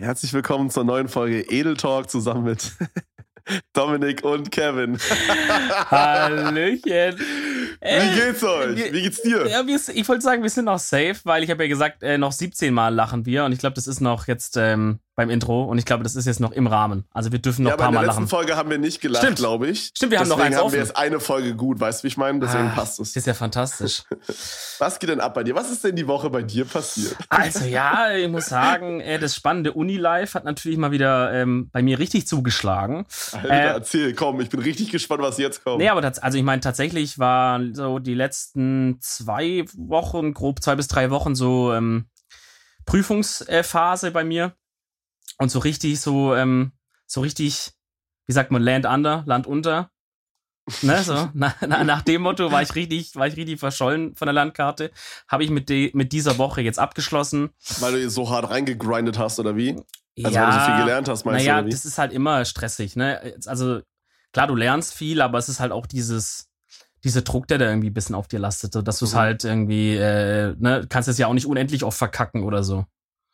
Herzlich willkommen zur neuen Folge Edel Talk zusammen mit Dominik und Kevin. Hallöchen. Wie geht's euch? Wie geht's dir? Ja, wir, ich wollte sagen, wir sind noch safe, weil ich habe ja gesagt, äh, noch 17 Mal lachen wir und ich glaube, das ist noch jetzt ähm, beim Intro und ich glaube, das ist jetzt noch im Rahmen. Also wir dürfen noch ja, ein paar Mal lachen. in der letzten Folge haben wir nicht gelacht, glaube ich. Stimmt, wir haben Deswegen noch eins haben offen. wir jetzt eine Folge gut, weißt du, wie ich meine? Deswegen Ah, passt es. Das ist ja fantastisch. Was geht denn ab bei dir? Was ist denn die Woche bei dir passiert? Also ja, ich muss sagen, das spannende Uni-Life hat natürlich mal wieder ähm, bei mir richtig zugeschlagen. Alter, Äh, erzähl, komm, ich bin richtig gespannt, was jetzt kommt. Nee, aber tats- also ich meine, tatsächlich war so die letzten zwei Wochen, grob zwei bis drei Wochen so ähm, Prüfungsphase bei mir. Und so richtig, so, ähm, so richtig, wie sagt man, Land under, Land unter. Ne, so, na, na, nach dem Motto war ich richtig, war ich richtig verschollen von der Landkarte. Habe ich mit, de, mit dieser Woche jetzt abgeschlossen. Weil du so hart reingegrindet hast, oder wie? Also weil du so viel gelernt hast, meinst naja, du, wie? das ist halt immer stressig, ne? Also, klar, du lernst viel, aber es ist halt auch dieses, dieser Druck, der da irgendwie ein bisschen auf dir lastet, so dass du es Mhm. halt irgendwie, äh, ne, kannst es ja auch nicht unendlich oft verkacken oder so.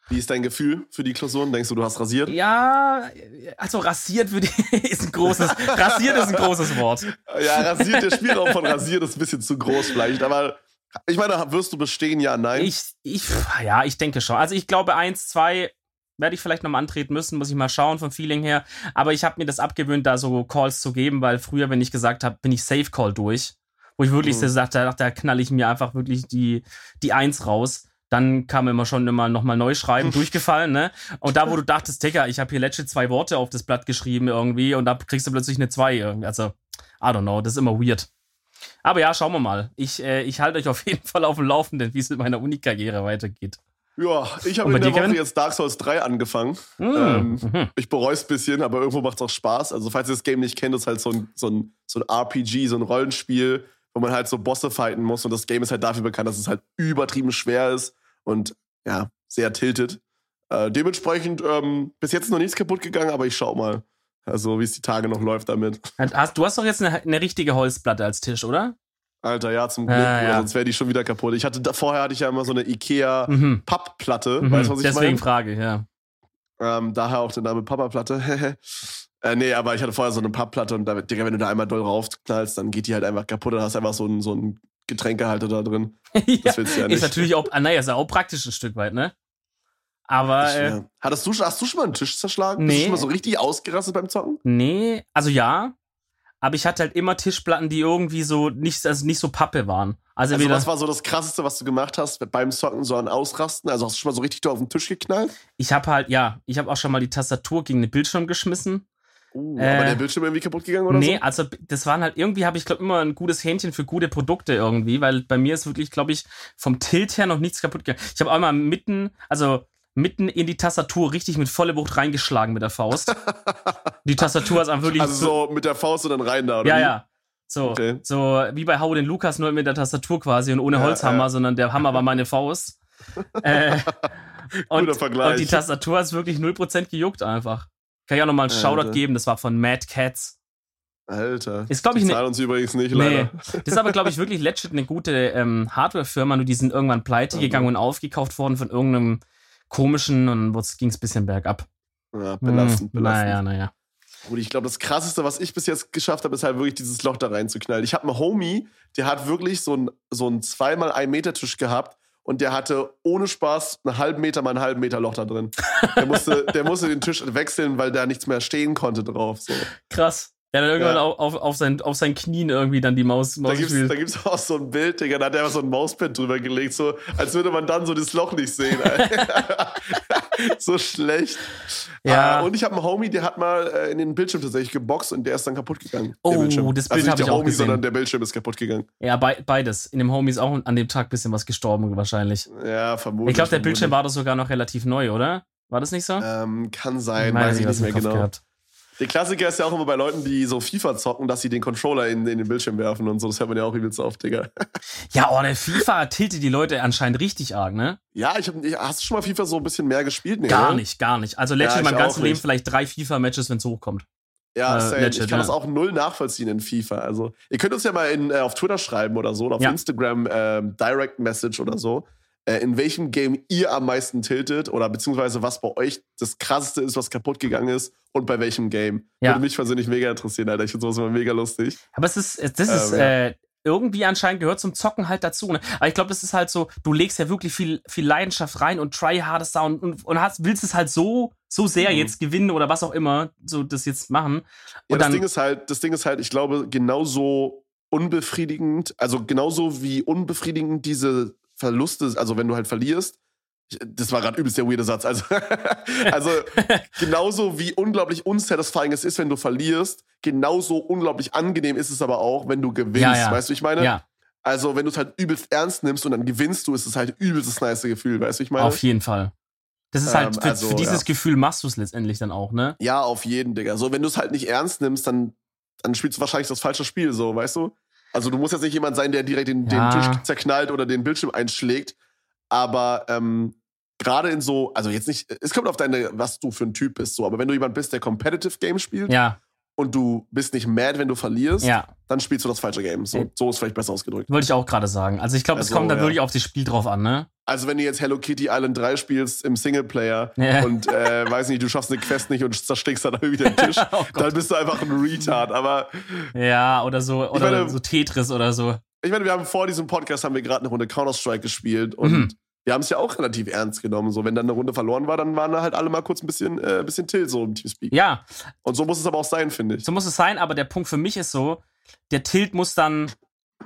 Wie ist dein Gefühl für die Klausuren? Denkst du, du hast rasiert? Ja, also rasiert würde ich, ist ein großes, rasiert ist ein großes Wort. Ja, rasiert, der Spielraum von rasiert ist ein bisschen zu groß vielleicht, aber ich meine, wirst du bestehen? Ja, nein. Ich, ich, ja, ich denke schon. Also ich glaube, eins, zwei werde ich vielleicht nochmal antreten müssen, muss ich mal schauen vom Feeling her. Aber ich habe mir das abgewöhnt, da so Calls zu geben, weil früher, wenn ich gesagt habe, bin ich Safe Call durch, wo ich wirklich Mhm. so sagte, da, da knall ich mir einfach wirklich die, die Eins raus. Dann kam immer schon immer nochmal neu schreiben, durchgefallen, ne? Und da, wo du dachtest, Digga, ich habe hier letzte zwei Worte auf das Blatt geschrieben irgendwie und da kriegst du plötzlich eine zwei irgendwie. Also, I don't know, das ist immer weird. Aber ja, schauen wir mal. Ich, äh, ich halte euch auf jeden Fall auf dem Laufenden, wie es in meiner Uni-Karriere weitergeht. ja, ich habe in der Woche jetzt Dark Souls 3 angefangen. Mm. Ähm, Mhm. Ich bereue es ein bisschen, aber irgendwo macht es auch Spaß. Also, falls ihr das Game nicht kennt, ist halt so ein, so, ein, so ein RPG, so ein Rollenspiel, wo man halt so Bosse fighten muss. Und das Game ist halt dafür bekannt, dass es halt übertrieben schwer ist und ja, sehr tiltet. Äh, dementsprechend ähm, bis jetzt noch nichts kaputt gegangen, aber ich schau mal, also wie es die Tage noch läuft damit. Hast, du hast doch jetzt eine, eine richtige Holzplatte als Tisch, oder? Alter, ja, zum Glück, Ah, ja. sonst wäre die schon wieder kaputt. Ich hatte vorher hatte ich ja immer so eine Ikea Mhm. Mhm. weißt du, was ich Deswegen meine? Frage, ja. Ähm, daher auch der Name Papa-Platte. äh, nee, aber ich hatte vorher so eine Pappplatte und da, Digga, wenn du da einmal doll raufknallst, dann geht die halt einfach kaputt. Dann hast du einfach so einen, so einen Getränkehalter da drin. ja. Das willst du ja nicht. Ist natürlich auch, ah, naja, ist ja auch praktisch ein Stück weit, ne? Aber, Ich, äh. Hattest du, hast du schon mal einen Tisch zerschlagen? Bist Nee. du schon mal so richtig ausgerastet beim Zocken? nee, also ja. Aber ich hatte halt immer Tischplatten, die irgendwie so nicht, also nicht so Pappe waren. Also, Also, was war so das Krasseste, was du gemacht hast beim Zocken, so an Ausrasten? Also, hast du schon mal so richtig auf den Tisch geknallt? ich habe halt, ja, ich habe auch schon mal die Tastatur gegen den Bildschirm geschmissen. Uh, Äh, aber der Bildschirm irgendwie kaputt gegangen oder nee, so? also das waren halt irgendwie, habe ich glaube immer ein gutes Händchen für gute Produkte irgendwie, weil bei mir ist wirklich, glaube ich, vom Tilt her noch nichts kaputt gegangen. Ich habe auch mal mitten, also mitten in die Tastatur richtig mit volle Wucht reingeschlagen mit der Faust. die Tastatur ist einfach wirklich Also so mit der Faust und dann rein da, oder? ja, wie? ja. So, Okay. so wie bei Hau den Lukas, nur mit der Tastatur quasi und ohne Holzhammer, ja. sondern der Hammer war meine Faust. äh, und, Guter Vergleich. und die Tastatur ist wirklich 0% gejuckt einfach. Kann ich auch nochmal einen Alter. Shoutout geben, das war von Mad Cats. Alter. Ist, glaub ich, ne- zahlen uns übrigens nicht, Nee. leider. Das ist aber, glaube ich, wirklich legit eine gute ähm, Hardware-Firma, nur die sind irgendwann pleite Mhm. gegangen und aufgekauft worden von irgendeinem komischen und ging es ein bisschen bergab. Ja, belastend, Hm, belastend. Naja, naja. Und ich glaube, das krasseste, was ich bis jetzt geschafft habe, ist halt wirklich dieses Loch da reinzuknallen. Ich habe einen Homie, der hat wirklich so einen so einen zweimal ein Meter Tisch gehabt und der hatte ohne Spaß einen halben Meter mal einen halben Meter Loch da drin. Der musste, der musste den Tisch wechseln, weil da nichts mehr stehen konnte drauf. So. Krass. Hat dann irgendwann Ja. auf, auf, sein, auf seinen Knien irgendwie dann die Maus, Da Maus gibt's, da gibt's auch so ein Bild, Digga, da hat er einfach so ein Mauspad drüber gelegt, so als würde man dann so das Loch nicht sehen. so schlecht. Ja. Ah, und ich habe einen Homie, der hat mal äh, in den Bildschirm tatsächlich geboxt und der ist dann kaputt gegangen. der Oh, Bildschirm. das Bild also nicht hab der ich auch Homie, gesehen. sondern der Bildschirm ist kaputt gegangen. Ja, bei, beides. In dem Homie ist auch an dem Tag ein bisschen was gestorben, wahrscheinlich. Ja, vermutlich. Ich glaube, der vermutlich. Bildschirm war doch sogar noch relativ neu, oder? War das nicht so? Ähm, kann sein, Meine weiß ich nicht mehr genau. gehabt. Der Klassiker ist ja auch immer bei Leuten, die so FIFA zocken, dass sie den Controller in, in den Bildschirm werfen und so. Das hört man ja auch übelst oft, Digga. Ja, oh, der FIFA tiltet die Leute anscheinend richtig arg, ne? Ja, ich hab, hast du schon mal FIFA so ein bisschen mehr gespielt? Nee, Gar oder? nicht, gar nicht. Also legit Ja, in meinem ich ganzen auch Leben vielleicht drei FIFA-Matches, wenn es hochkommt. Ja, Äh, legit, ich kann ja. das auch null nachvollziehen in FIFA. Also, ihr könnt uns ja mal in, äh, auf Twitter schreiben oder so, oder auf Ja. Instagram ähm, Direct Message oder so. Äh, in welchem Game ihr am meisten tiltet oder beziehungsweise was bei euch das krasseste ist, was kaputt gegangen ist und bei welchem Game. Ja. Würde mich persönlich mega interessieren, Alter. Ich finde sowas immer mega lustig. Aber es ist, das ist, ähm, ja. äh, irgendwie anscheinend gehört zum Zocken halt dazu. Ne? Aber ich glaube, das ist halt so, du legst ja wirklich viel, viel Leidenschaft rein und tryhardest da und, und, und hast, willst es halt so, so sehr mhm. jetzt gewinnen oder was auch immer, so das jetzt machen. Und ja, das Ding ist halt, das Ding ist halt, ich glaube, genauso unbefriedigend, also genauso wie unbefriedigend diese Verluste, also wenn du halt verlierst, das war gerade übelst der weirde Satz. Also, also genauso wie unglaublich unsatisfying es ist, wenn du verlierst, genauso unglaublich angenehm ist es aber auch, wenn du gewinnst. Ja, ja. Weißt du, ich meine? Ja. Also, wenn du es halt übelst ernst nimmst und dann gewinnst du, ist es halt übelst das nice Gefühl, weißt du, ich meine? Auf jeden Fall. Das ist halt, ähm, für, also, für, dieses ja. Gefühl machst du es letztendlich dann auch, ne? Ja, auf jeden, Digga. So, wenn du es halt nicht ernst nimmst, dann, dann spielst du wahrscheinlich das falsche Spiel, so, weißt du? Also, du musst jetzt nicht jemand sein, der direkt den, den Tisch zerknallt oder den Bildschirm einschlägt, aber ähm, gerade in so, also jetzt nicht, es kommt auf deine, was du für ein Typ bist, so, aber wenn du jemand bist, der Competitive Game spielt ja. Und du bist nicht mad, wenn du verlierst, ja. dann spielst du das falsche Game. So, so ist vielleicht besser ausgedrückt. Wollte ich auch gerade sagen. Also ich glaube, es also, kommt da ja. wirklich auf das Spiel drauf an, ne? Also wenn du jetzt Hello Kitty Island 3 spielst im Singleplayer ja. und äh, weiß nicht, du schaffst eine Quest nicht und zerstickst dann irgendwie den Tisch, oh dann bist du einfach ein Retard. Aber ja, oder so oder meine, so Tetris oder so. Ich meine, wir haben vor diesem Podcast haben wir gerade eine Runde Counter Strike gespielt und mhm wir haben es ja auch relativ ernst genommen. So, wenn dann eine Runde verloren war, dann waren da halt alle mal kurz ein bisschen, äh, bisschen Till so im Teamspeak. Ja. Und so muss es aber auch sein, finde ich. So muss es sein, aber der Punkt für mich ist so, der Tilt muss dann,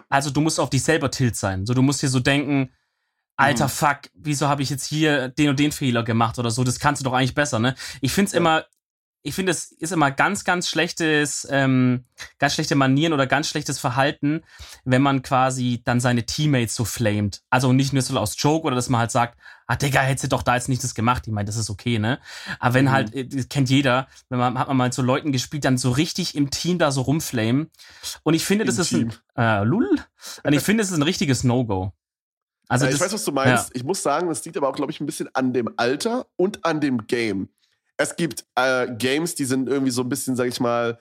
also du musst auf dich selber Tilt sein. So, du musst dir so denken, alter mhm. Fuck, wieso habe ich jetzt hier den und den Fehler gemacht oder so? Das kannst du doch eigentlich besser, ne? Ich finde es ja. immer ich finde, es ist immer ganz, ganz schlechtes, ähm, ganz schlechte Manieren oder ganz schlechtes Verhalten, wenn man quasi dann seine Teammates so flamed. Also nicht nur so aus Joke oder dass man halt sagt, ah, Digga, hättest du doch da jetzt nicht das gemacht. Ich meine, das ist okay, ne? Aber wenn mhm. halt, äh, das kennt jeder, wenn man, hat man mal mit so Leuten gespielt, dann so richtig im Team da so rumflamen. Und ich finde, Im das ist Team. ein, äh, lul. Und ich finde, es ist ein richtiges No-Go. Also ja, ich das, weiß, was du meinst. Ja. Ich muss sagen, das liegt aber auch, glaube ich, ein bisschen an dem Alter und an dem Game es gibt äh, Games, die sind irgendwie so ein bisschen, sag ich mal,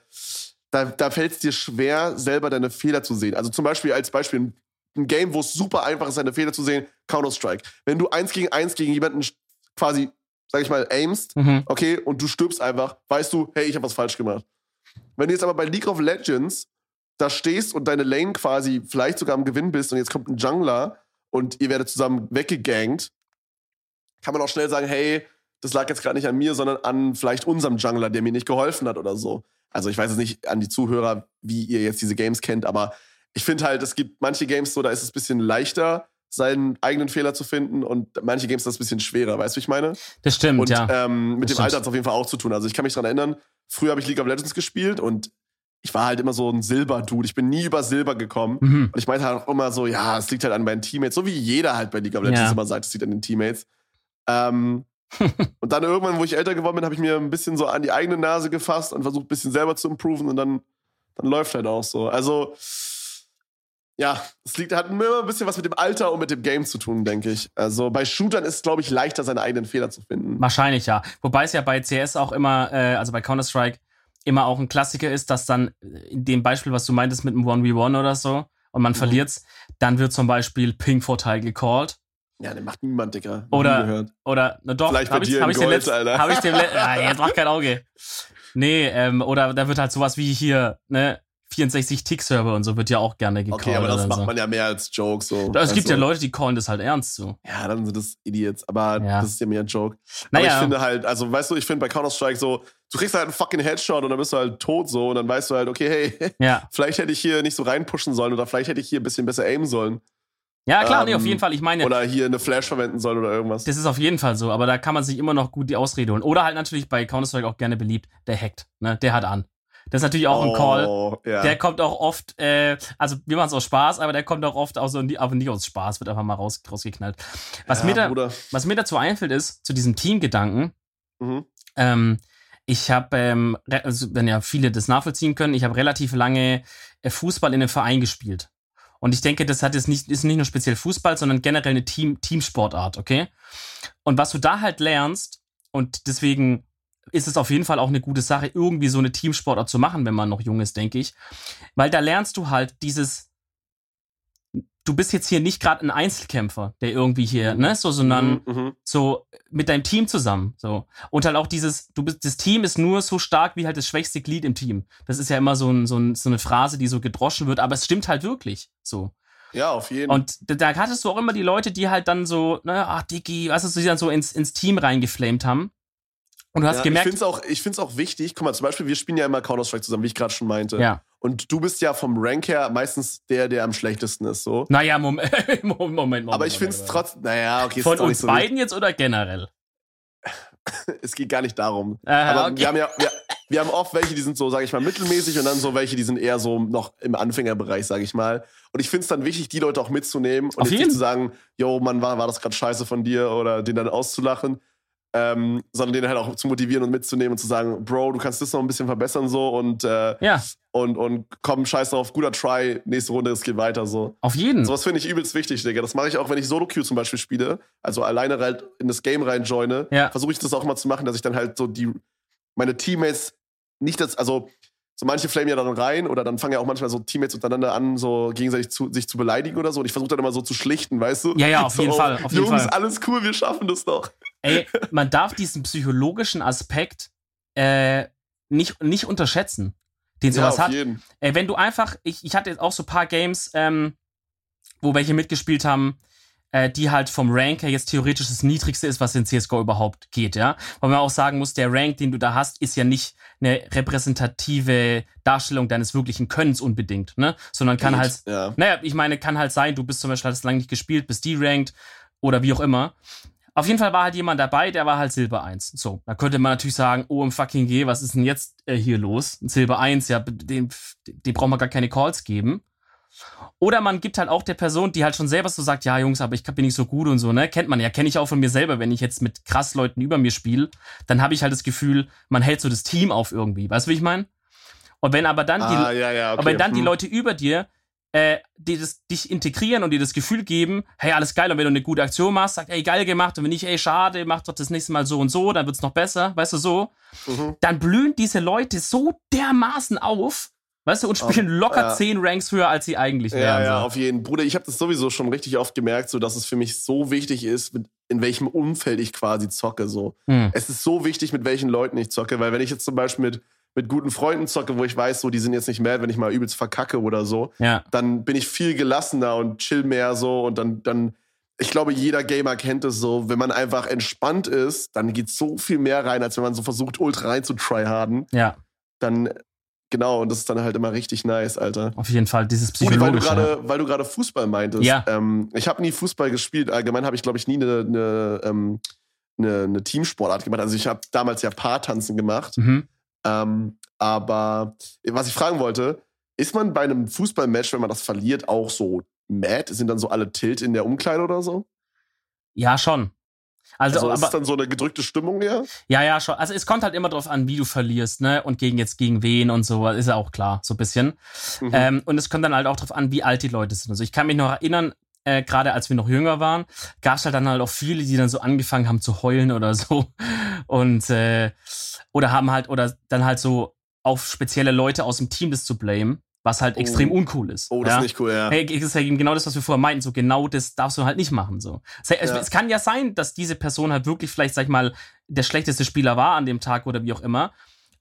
da, da fällt es dir schwer, selber deine Fehler zu sehen. Also zum Beispiel als Beispiel ein, ein Game, wo es super einfach ist, deine Fehler zu sehen, Counter-Strike. Wenn du eins gegen eins gegen jemanden quasi, sag ich mal, aimst, mhm. okay, und du stirbst einfach, weißt du, hey, ich habe was falsch gemacht. Wenn du jetzt aber bei League of Legends da stehst und deine Lane quasi vielleicht sogar am Gewinn bist und jetzt kommt ein Jungler und ihr werdet zusammen weggegangt, kann man auch schnell sagen, hey, das lag jetzt gerade nicht an mir, sondern an vielleicht unserem Jungler, der mir nicht geholfen hat oder so. Also ich weiß jetzt nicht an die Zuhörer, wie ihr jetzt diese Games kennt, aber ich finde halt, es gibt manche Games so, da ist es ein bisschen leichter, seinen eigenen Fehler zu finden und manche Games das ein bisschen schwerer. Weißt du, wie ich meine? Das stimmt, und, ja. Ähm, mit das dem stimmt. Alter hat es auf jeden Fall auch zu tun. Also ich kann mich daran erinnern, früher habe ich League of Legends gespielt und ich war halt immer so ein Silber-Dude. Ich bin nie über Silber gekommen. Mhm. Und ich meinte halt auch immer so, ja, es liegt halt an meinen Teammates, so wie jeder halt bei League of Legends ja. immer sagt, es liegt an den Teammates. Ähm, und dann irgendwann, wo ich älter geworden bin, habe ich mir ein bisschen so an die eigene Nase gefasst und versucht, ein bisschen selber zu improven und dann, dann läuft halt auch so. Also, ja, es liegt, hat immer ein bisschen was mit dem Alter und mit dem Game zu tun, denke ich. Also bei Shootern ist es, glaube ich, leichter, seine eigenen Fehler zu finden. Wahrscheinlich, ja. Wobei es ja bei CS auch immer, äh, also bei Counter-Strike, immer auch ein Klassiker ist, dass dann in dem Beispiel, was du meintest mit einem 1v1 oder so, und man mhm. verliert's, dann wird zum Beispiel Ping-Vorteil gecallt. Ja, den macht niemand, Digga. Oder, oder, na doch, Vielleicht hab ich, hab ich Gold, letzten, Alter. Hab ich dem, ah, jetzt mach kein Auge. Nee, ähm, oder da wird halt sowas wie hier, ne, 64 Tick-Server und so wird ja auch gerne gecallt. Okay, aber das macht so. man ja mehr als Joke, so. Es gibt ja also Leute, die callen das halt ernst, so. Ja, dann sind das Idiots, aber ja. das ist ja mehr ein Joke. Naja. Aber ich finde halt, also, weißt du, ich finde bei Counter-Strike so, du kriegst halt einen fucking Headshot und dann bist du halt tot so und dann weißt du halt, okay, hey, ja. vielleicht hätte ich hier nicht so reinpushen sollen oder vielleicht hätte ich hier ein bisschen besser aimen sollen. Ja, klar, ähm, nee, auf jeden ähm, Fall. Ich meine. Oder hier eine Flash verwenden soll oder irgendwas. Das ist auf jeden Fall so, aber da kann man sich immer noch gut die Ausrede holen. Oder halt natürlich bei Counter-Strike auch gerne beliebt, der hackt, ne? Der hat an. Das ist natürlich auch oh, ein Call. Ja. Der kommt auch oft, äh, also wir machen es aus Spaß, aber der kommt auch oft aus, aber nicht aus Spaß, wird einfach mal raus, rausgeknallt. Was, ja, mir da, was mir dazu einfällt, ist, zu diesem Teamgedanken, mhm. ähm, ich habe, ähm, also, wenn ja viele das nachvollziehen können, ich habe relativ lange äh, Fußball in einem Verein gespielt. Und ich denke, das hat jetzt nicht, ist nicht nur speziell Fußball, sondern generell eine Team, Teamsportart, okay? Und was du da halt lernst, und deswegen ist es auf jeden Fall auch eine gute Sache, irgendwie so eine Teamsportart zu machen, wenn man noch jung ist, denke ich. Weil da lernst du halt dieses, du bist jetzt hier nicht gerade ein Einzelkämpfer, der irgendwie hier, ne, so, sondern Mhm, mhm. so mit deinem Team zusammen, so. Und halt auch dieses, du bist, das Team ist nur so stark wie halt das schwächste Glied im Team. Das ist ja immer so, ein, so, ein, so eine Phrase, die so gedroschen wird, aber es stimmt halt wirklich, so. Ja, auf jeden Und da, da hattest du auch immer die Leute, die halt dann so, ne, ach, Dicky, weißt du, die dann so ins, ins Team reingeflamed haben. Und du hast ja, gemerkt, Ich finde es auch, ich find's auch wichtig. Guck mal, zum Beispiel, wir spielen ja immer Counter-Strike zusammen, wie ich gerade schon meinte. ja, Und du bist ja vom Rank her meistens der, der am schlechtesten ist, so. naja, Moment, Moment, Moment. Aber ich finde es trotzdem, naja, okay, Von uns so beiden jetzt oder generell? Es geht gar nicht darum. Aha, Aber okay. wir haben ja, wir, wir haben oft welche, die sind so, sage ich mal, mittelmäßig und dann so welche, die sind eher so noch im Anfängerbereich, sage ich mal. Und ich finde es dann wichtig, die Leute auch mitzunehmen und Auf jetzt nicht zu sagen, yo, Mann, war, war das gerade scheiße von dir oder den dann auszulachen. Ähm, sondern den halt auch zu motivieren und mitzunehmen und zu sagen, Bro, du kannst das noch ein bisschen verbessern so und, äh, Ja, und, und komm, scheiß drauf, guter Try, nächste Runde, es geht weiter so. auf jeden. Sowas finde ich übelst wichtig, Digga. Das mache ich auch, wenn ich Solo-Queue zum Beispiel spiele, also alleine halt in das Game reinjoine, Ja. versuche ich das auch mal zu machen, dass ich dann halt so die, meine Teammates nicht das, also so manche flamen ja dann rein oder dann fangen ja auch manchmal so Teammates untereinander an, so gegenseitig zu, sich zu beleidigen oder so. Und ich versuche dann immer so zu schlichten, weißt du? Ja, ja, auf so, jeden Fall, auf jeden Jungs, Fall. alles cool, wir schaffen das doch. Ey, man darf diesen psychologischen Aspekt äh, nicht, nicht unterschätzen, den Ja, sowas auf hat. jeden. Ey, wenn du einfach, ich, ich hatte jetzt auch so ein paar Games, ähm, wo welche mitgespielt haben, äh, die halt vom Rank her jetzt theoretisch das niedrigste ist, was in CSGO überhaupt geht, ja. Weil man auch sagen muss, der Rank, den du da hast, ist ja nicht eine repräsentative Darstellung deines wirklichen Könnens unbedingt, ne? Sondern kann Geht, halt, Ja. naja, ich meine, kann halt sein, du bist zum Beispiel, hast lange nicht gespielt, bist D-ranked oder wie auch immer. Auf jeden Fall war halt jemand dabei, der war halt Silber 1. So, da könnte man natürlich sagen, oh im fucking G, was ist denn jetzt äh, hier los? Silber 1, ja, dem, dem braucht man gar keine Calls geben. Oder man gibt halt auch der Person, die halt schon selber so sagt, ja Jungs, aber ich bin nicht so gut und so, ne? Kennt man ja, kenne ich auch von mir selber, wenn ich jetzt mit krass Leuten über mir spiele, dann habe ich halt das Gefühl, man hält so das Team auf irgendwie. Weißt du, wie ich meine? Und wenn aber dann die, ah, ja, ja, okay. aber wenn dann die hm. Leute über dir äh, die das, dich integrieren und dir das Gefühl geben, hey, alles geil, und wenn du eine gute Aktion machst, sagt, ey, geil gemacht, und wenn nicht, ey, schade, mach doch das nächste Mal so und so, dann wird's noch besser, weißt du, so, Mhm. dann blühen diese Leute so dermaßen auf, weißt du, und spielen locker ja. zehn Ranks höher, als sie eigentlich Ja, wären. ja, so. auf jeden Bruder, ich habe das sowieso schon richtig oft gemerkt, so dass es für mich so wichtig ist, mit, in welchem Umfeld ich quasi zocke. So. Hm. Es ist so wichtig, mit welchen Leuten ich zocke, weil wenn ich jetzt zum Beispiel mit, mit guten Freunden zocke, wo ich weiß, so, die sind jetzt nicht mad, wenn ich mal übelst verkacke oder so, Ja, dann bin ich viel gelassener und chill mehr so und dann, dann, ich glaube, jeder Gamer kennt es so, wenn man einfach entspannt ist, dann geht so viel mehr rein, als wenn man so versucht, ultra rein zu tryharden. ja, Dann, genau, und das ist dann halt immer richtig nice, Alter. auf jeden Fall, dieses Rudi, weil du psychologische. gerade, weil du gerade Fußball meintest. Ja. Ähm, ich habe nie Fußball gespielt. Allgemein habe ich, glaube ich, nie eine, eine, ähm, eine, eine Teamsportart gemacht. Also ich habe damals ja Paartanzen gemacht. mhm. Ähm, aber was ich fragen wollte, ist man bei einem Fußballmatch, wenn man das verliert, auch so mad? Sind dann so alle tilt in der Umkleide oder so? Ja, schon. Also, Also, ist aber, es dann so eine gedrückte Stimmung ja? Ja, ja, schon. Also es kommt halt immer drauf an, wie du verlierst, ne? Und gegen jetzt gegen wen und so, ist ja auch klar, so ein bisschen. Mhm. Ähm, und es kommt dann halt auch drauf an, wie alt die Leute sind. Also ich kann mich noch erinnern, äh, gerade als wir noch jünger waren, gab es halt dann halt auch viele, die dann so angefangen haben zu heulen oder so. Und äh, oder haben halt, oder dann halt so auf spezielle Leute aus dem Team das zu blamen, was halt Oh. extrem uncool ist. oh, das ja? ist nicht cool, ja. Hey, das ist ja eben genau das, was wir vorher meinten. So genau das darfst du halt nicht machen. So. Es, es, Ja. es kann ja sein, dass diese Person halt wirklich vielleicht, sag ich mal, der schlechteste Spieler war an dem Tag oder wie auch immer.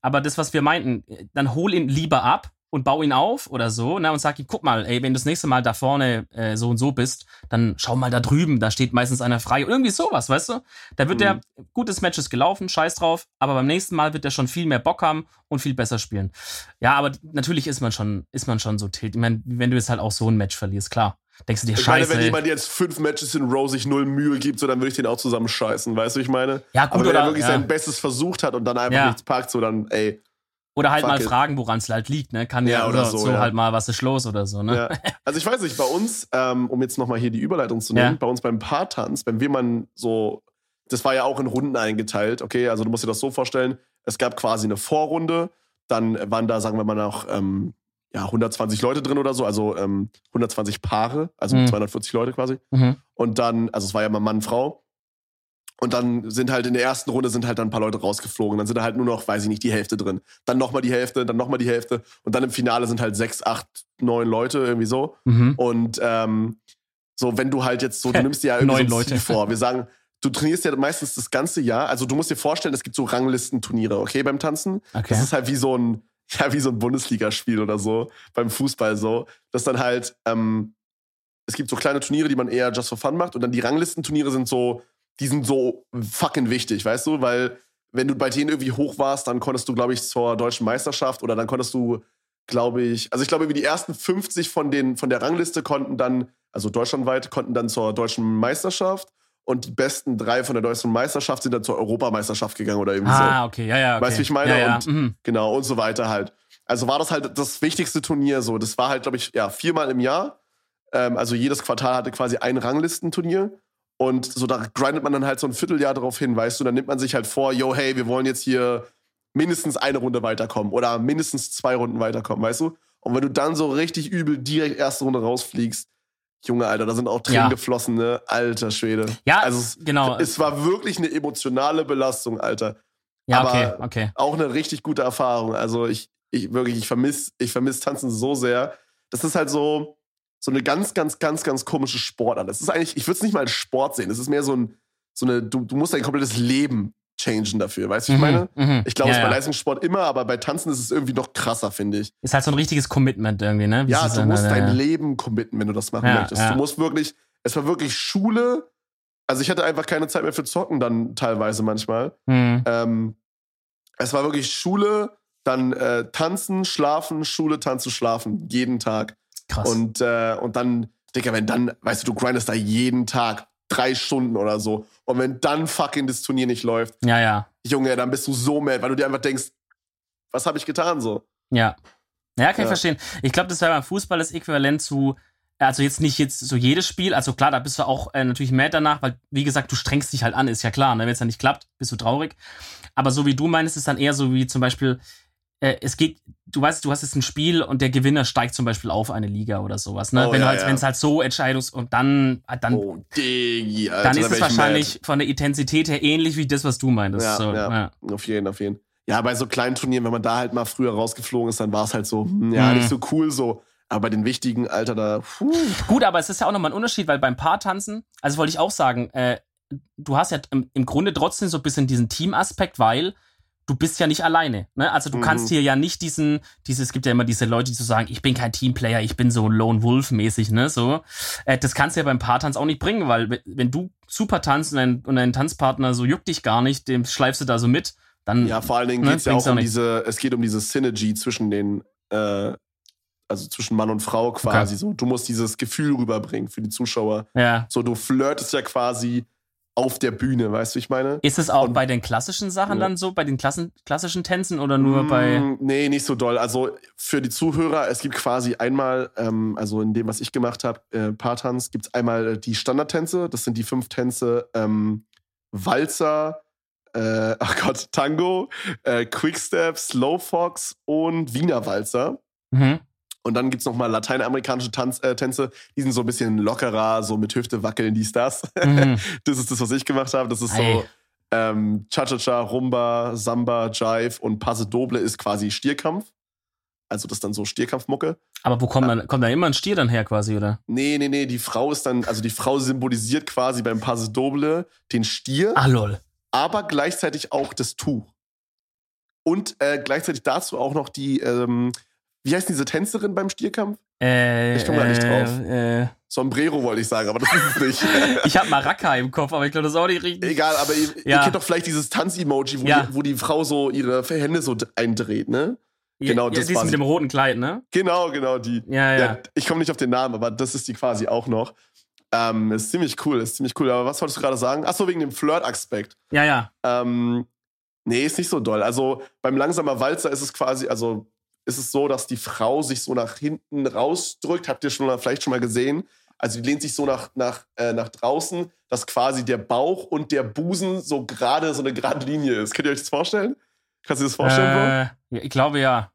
Aber das, was wir meinten, dann hol ihn lieber ab und bau ihn auf oder so, ne, und sag ihm, guck mal, ey, wenn du das nächste Mal da vorne äh, so und so bist, dann schau mal da drüben, da steht meistens einer frei. Irgendwie sowas, weißt du? Da wird Mhm. der, gutes Match ist gelaufen, scheiß drauf, aber beim nächsten Mal wird er schon viel mehr Bock haben und viel besser spielen. Ja, aber natürlich ist man schon, ist man schon so tilt. Ich meine, wenn du jetzt halt auch so ein Match verlierst, klar. Denkst du dir, Ich meine, scheiße. wenn jemand jetzt fünf Matches in Row sich null Mühe gibt, so, dann würde ich den auch zusammenscheißen, weißt du, ich meine? ja, gut, Aber wenn oder, er wirklich ja. sein Bestes versucht hat und dann einfach Ja. nichts packt, so dann, ey. Oder halt fuck mal it. fragen, woran es halt liegt, ne? Kann ja, Ja, oder oder so, so, ja. halt mal, was ist los oder so, ne? Ja. Also ich weiß nicht, bei uns, ähm, um jetzt nochmal hier die Überleitung zu nehmen, bei uns beim Paartanz, wenn wir mal so, das war ja auch in Runden eingeteilt, okay, also du musst dir das so vorstellen, es gab quasi eine Vorrunde, dann waren da, sagen wir mal, noch ähm, ja, 120 Leute drin oder so, also ähm, 120 Paare, also Mhm. 240 Leute quasi. Mhm. Und dann, also es war ja mal Mann, Frau. Und dann sind halt in der ersten Runde sind halt dann ein paar Leute rausgeflogen. Dann sind da halt nur noch, weiß ich nicht, die Hälfte drin. Dann nochmal die Hälfte, dann nochmal die Hälfte. Und dann im Finale sind halt sechs, acht, neun Leute irgendwie so. Mhm. Und ähm, So, wenn du halt jetzt so, du nimmst dir ja irgendwie Neun so ein Ziel Leute. vor. Wir sagen, du trainierst ja meistens das ganze Jahr. Also du musst dir vorstellen, es gibt so Ranglistenturniere, okay, beim Tanzen. Okay. Das ist halt wie so ein, ja, wie so ein Bundesligaspiel oder so, beim Fußball so. Das dann halt, ähm, es gibt so kleine Turniere, die man eher just for fun macht. Und dann die Ranglistenturniere sind so, die sind so fucking wichtig, weißt du? Weil wenn du bei denen irgendwie hoch warst, dann konntest du, glaube ich, zur deutschen Meisterschaft oder dann konntest du, glaube ich, also ich glaube, wie die ersten 50 von, den, von der Rangliste konnten dann, also deutschlandweit, konnten dann zur deutschen Meisterschaft und die besten drei von der deutschen Meisterschaft sind dann zur Europameisterschaft gegangen oder irgendwie so. Ah, okay, ja, ja. Okay. Weißt du, wie ich meine? Ja, ja. Und- mhm. Genau, und so weiter halt. Also war das halt das wichtigste Turnier so. Das war halt, glaube ich, ja, viermal im Jahr. Ähm, also jedes Quartal hatte quasi ein Ranglistenturnier. Und so da grindet man dann halt so ein Vierteljahr darauf hin, weißt du? Dann nimmt man sich halt vor, yo, hey, wir wollen jetzt hier mindestens eine Runde weiterkommen oder mindestens zwei Runden weiterkommen, weißt du? Und wenn du dann so richtig übel direkt erste Runde rausfliegst, Junge, Alter, da sind auch Tränen Ja. geflossen, ne? Alter Schwede. Ja, also es, genau. es war wirklich eine emotionale Belastung, Alter ja, aber- okay, okay. auch eine richtig gute Erfahrung. Also ich, ich wirklich, ich vermisse ich vermiss Tanzen so sehr. Das ist halt so, so eine ganz, ganz, ganz, ganz komische Sportart. Das ist eigentlich, ich würde es nicht mal als Sport sehen. Es ist mehr so ein, so eine, du, du musst dein komplettes Leben changen dafür. Weißt du, was ich meine? Mhm, mhm. Ich glaube, ja, es ist bei ja. Leistungssport immer, aber bei Tanzen ist es irgendwie noch krasser, finde ich. Ist halt so ein richtiges Commitment irgendwie, ne? Wie Ja, du musst ja, dein ja. Leben committen, wenn du das machen möchtest. Du musst wirklich, es war wirklich Schule. Also ich hatte einfach keine Zeit mehr für Zocken dann teilweise manchmal. Mhm. Ähm, es war wirklich Schule, dann äh, tanzen, schlafen, Schule, tanzen, schlafen, jeden Tag. Krass. Und, äh, und dann, Digga, wenn dann, weißt du, du grindest da jeden Tag drei Stunden oder so. Und wenn dann fucking das Turnier nicht läuft, ja, ja. Junge, dann bist du so mad, weil du dir einfach denkst, was habe ich getan so? Ja. Ja, kann ich Ja. verstehen. Ich glaube, das wäre beim Fußball das Äquivalent zu, also jetzt nicht jetzt so jedes Spiel, also klar, da bist du auch äh, natürlich mad danach, weil, wie gesagt, du strengst dich halt an, ist ja klar, ne? wenn es dann nicht klappt, bist du traurig. Aber so wie du meinst, ist dann eher so wie zum Beispiel, äh, es geht, du weißt, du hast jetzt ein Spiel und der Gewinner steigt zum Beispiel auf eine Liga oder sowas, ne? Oh, wenn ja, halt, ja. wenn es halt so Entscheidungs- und dann, äh, dann, Oh, Diggi, Alter. dann da ist es ich wahrscheinlich von der Intensität her ähnlich wie das, was du meintest. Ja, so, ja. mad. Auf jeden, auf jeden. Ja, bei so kleinen Turnieren, wenn man da halt mal früher rausgeflogen ist, dann war es halt so, hm, ja, Mhm. nicht so cool so. Aber bei den wichtigen, Alter, da, puh. Gut, aber es ist ja auch nochmal ein Unterschied, weil beim Paartanzen, also wollte ich auch sagen, äh, du hast ja im, im Grunde trotzdem so ein bisschen diesen Teamaspekt, weil du bist ja nicht alleine. Ne? Also du Mhm. kannst hier ja nicht diesen, dieses, es gibt ja immer diese Leute, die so sagen, ich bin kein Teamplayer, ich bin so Lone Wolf mäßig, ne? So. Äh, das kannst du ja beim Paartanz auch nicht bringen, weil wenn- du super tanzt und dein, und dein Tanzpartner so juckt dich gar nicht, dem schleifst du da so mit, dann Ja, vor allen Dingen Ne, geht es ja auch auch um nichts. diese, es geht um diese Synergy zwischen den, äh, also zwischen Mann und Frau quasi. So, du musst dieses Gefühl rüberbringen für die Zuschauer. ja. So, du flirtest ja quasi auf der Bühne, weißt du, ich meine? Ist es auch Und- bei den klassischen Sachen Ja. dann so, bei den Klassen, klassischen Tänzen oder nur bei. Mm, Nee, nicht so doll. Also für die Zuhörer, es gibt quasi einmal, ähm, also in dem, was ich gemacht habe, äh, Paartanz, gibt es einmal äh, die Standardtänze. Das sind die fünf Tänze ähm, Walzer, äh, ach Gott, Tango, äh, Quickstep, Slowfox und Wiener Walzer. Mhm. Und dann gibt's noch mal lateinamerikanische Tanz, äh, Tänze, die sind so ein bisschen lockerer, so mit Hüfte wackeln, dies, das. Mhm. Das ist das, was ich gemacht habe. Das ist Ei. so ähm, Cha-Cha-Cha, Rumba, Samba, Jive und Passe Doble ist quasi Stierkampf. Also das ist dann so Stierkampfmucke. Aber wo kommt dann, kommt da immer ein Stier dann her quasi, oder? Nee, nee, nee, die Frau ist dann, also die Frau symbolisiert quasi beim Passe Doble den Stier, Ah, lol. aber gleichzeitig auch das Tuch. Und äh, gleichzeitig dazu auch noch die, ähm, wie heißt diese Tänzerin beim Stierkampf? Äh, Ich komm da nicht drauf. Äh, Sombrero wollte ich sagen, aber das ist es nicht. ich hab Maracca im Kopf, aber ich glaube, das ist auch nicht richtig. Egal, aber ihr, Ja. ihr kennt doch vielleicht dieses Tanz-Emoji, wo, Ja. die, wo die Frau so ihre Hände so eindreht, ne? Genau, ja, das die ist mit dem roten Kleid, ne? Genau, genau, die. Ja, ja. Ja, ich komme nicht auf den Namen, aber das ist die quasi auch noch. Ähm, ist ziemlich cool, ist ziemlich cool. Aber was wolltest du gerade sagen? Achso, wegen dem Flirt-Aspekt. Ja, ja. Ähm, nee, ist nicht so doll. Also beim langsamer Walzer ist es quasi, also ist es so, dass die Frau sich so nach hinten rausdrückt. Habt ihr schon mal, vielleicht schon mal gesehen? Also die lehnt sich so nach, nach, äh, nach draußen, dass quasi der Bauch und der Busen so gerade so eine gerade Linie ist. Könnt ihr euch das vorstellen? Kannst du dir das vorstellen? Äh, ich glaube ja.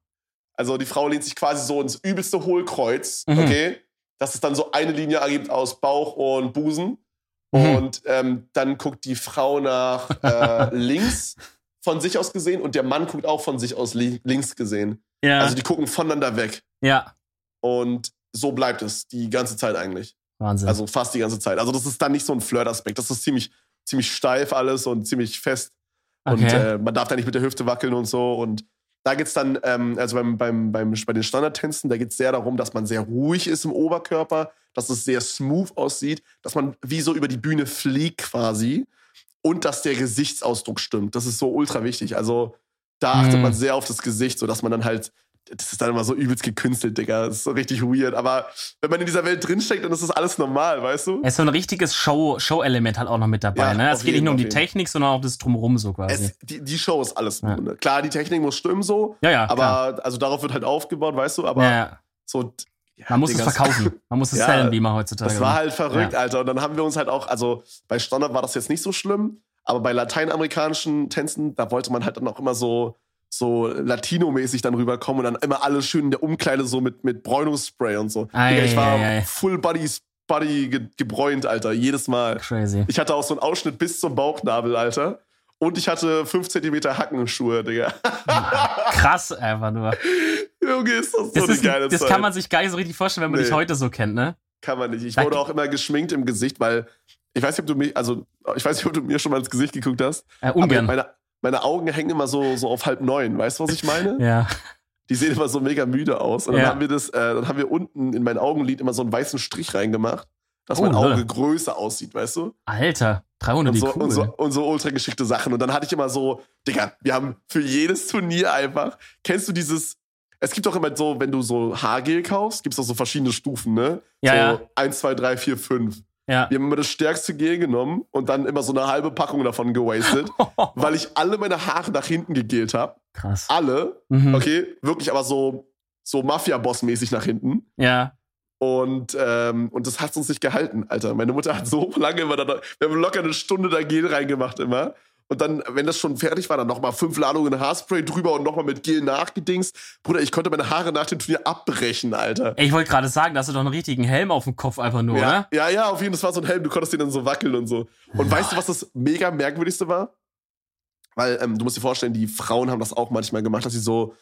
Also die Frau lehnt sich quasi so ins übelste Hohlkreuz, Mhm. okay? Dass es dann so eine Linie ergibt aus Bauch und Busen. Mhm. Und ähm, dann guckt die Frau nach äh, links von sich aus gesehen und der Mann guckt auch von sich aus li links gesehen. Ja. Also die gucken voneinander weg. ja. Und so bleibt es die ganze Zeit eigentlich. Wahnsinn. Also fast die ganze Zeit. Also das ist dann nicht so ein Flirt-Aspekt. Das ist ziemlich, ziemlich steif alles und ziemlich fest. Und Okay. äh, man darf da nicht mit der Hüfte wackeln und so. Und da geht's dann, ähm, also beim, beim, beim, bei den Standardtänzen, da geht's sehr darum, dass man sehr ruhig ist im Oberkörper, dass es sehr smooth aussieht, dass man wie so über die Bühne fliegt quasi und dass der Gesichtsausdruck stimmt. Das ist so ultra wichtig. Also da achtet Mhm. man sehr auf das Gesicht, so dass man dann halt, das ist dann immer so übelst gekünstelt, Digga. Das ist so richtig weird. Aber wenn man in dieser Welt drinsteckt, dann ist das alles normal, weißt du? Es ist so ein richtiges Show- Show-Element halt auch noch mit dabei. Ja, ne? Es geht nicht nur um die. Technik, sondern auch das Drumherum so quasi. Es, die, die Show ist alles Ja. nur? Klar, die Technik muss stimmen so, ja, ja. aber klar. also darauf wird halt aufgebaut, weißt du, aber ja, ja. so. Ja, Man muss Digga, es verkaufen. Man muss es Ja, sellen, wie man heutzutage Das war macht. halt verrückt, Alter. Und dann haben wir uns halt auch, also bei Standard war das jetzt nicht so schlimm, aber bei lateinamerikanischen Tänzen, da wollte man halt dann auch immer so, so Latino-mäßig dann rüberkommen und dann immer alles schön in der Umkleide so mit, mit Bräunungsspray und so. Ei, Digga, ich war ei, ei. full body, body ge gebräunt, Alter, jedes Mal. Crazy. Ich hatte auch so einen Ausschnitt bis zum Bauchnabel, Alter. Und ich hatte 5 cm Hackenschuhe, Digga. Krass einfach nur. Junge, ist das so Das, eine ist, geile das Zeit. kann man sich gar nicht so richtig vorstellen, wenn man Nee. dich heute so kennt, ne? Kann man nicht. Ich wurde auch immer geschminkt im Gesicht, weil ich weiß nicht, ob du mich, also ich weiß nicht, ob du mir schon mal ins Gesicht geguckt hast. Äh, ungern. meine, meine Augen hängen immer so, so auf halb neun. Weißt du, was ich meine? Ja. Die sehen immer so mega müde aus. Und dann Ja. haben wir das, äh, dann haben wir unten in mein Augenlid immer so einen weißen Strich reingemacht, dass Oh, mein. Auge größer aussieht, weißt du? Alter, 300 Und so, cool. und, so, und so ultra geschickte Sachen. Und dann hatte ich immer so, Digga, wir haben für jedes Turnier einfach, kennst du dieses, es gibt doch immer so, wenn du so Haargel kaufst, gibt es doch so verschiedene Stufen, ne? Ja, so ja. 1, 2, 3, 4, 5. ja. Wir haben immer das stärkste Gel genommen und dann immer so eine halbe Packung davon gewastet, weil ich alle meine Haare nach hinten gegelt habe. Krass. Alle, Mhm. okay? Wirklich aber so, so Mafia-Boss-mäßig nach hinten. Ja. Und, ähm, und das hat uns nicht gehalten, Alter. Meine Mutter hat so lange immer da, wir haben locker eine Stunde da Gel reingemacht immer. Und dann, wenn das schon fertig war, dann nochmal fünf Ladungen Haarspray drüber und nochmal mit Gel nachgedingst. Bruder, ich konnte meine Haare nach dem Turnier abbrechen, Alter. Ey, ich wollte gerade sagen, da hast du doch einen richtigen Helm auf dem Kopf einfach nur, Ja, oder? ja, ja, auf jeden Fall. Das war so ein Helm, du konntest den dann so wackeln und so. Und weißt du, was das mega merkwürdigste war? Weil ähm, du musst dir vorstellen, die Frauen haben das auch manchmal gemacht, dass sie so,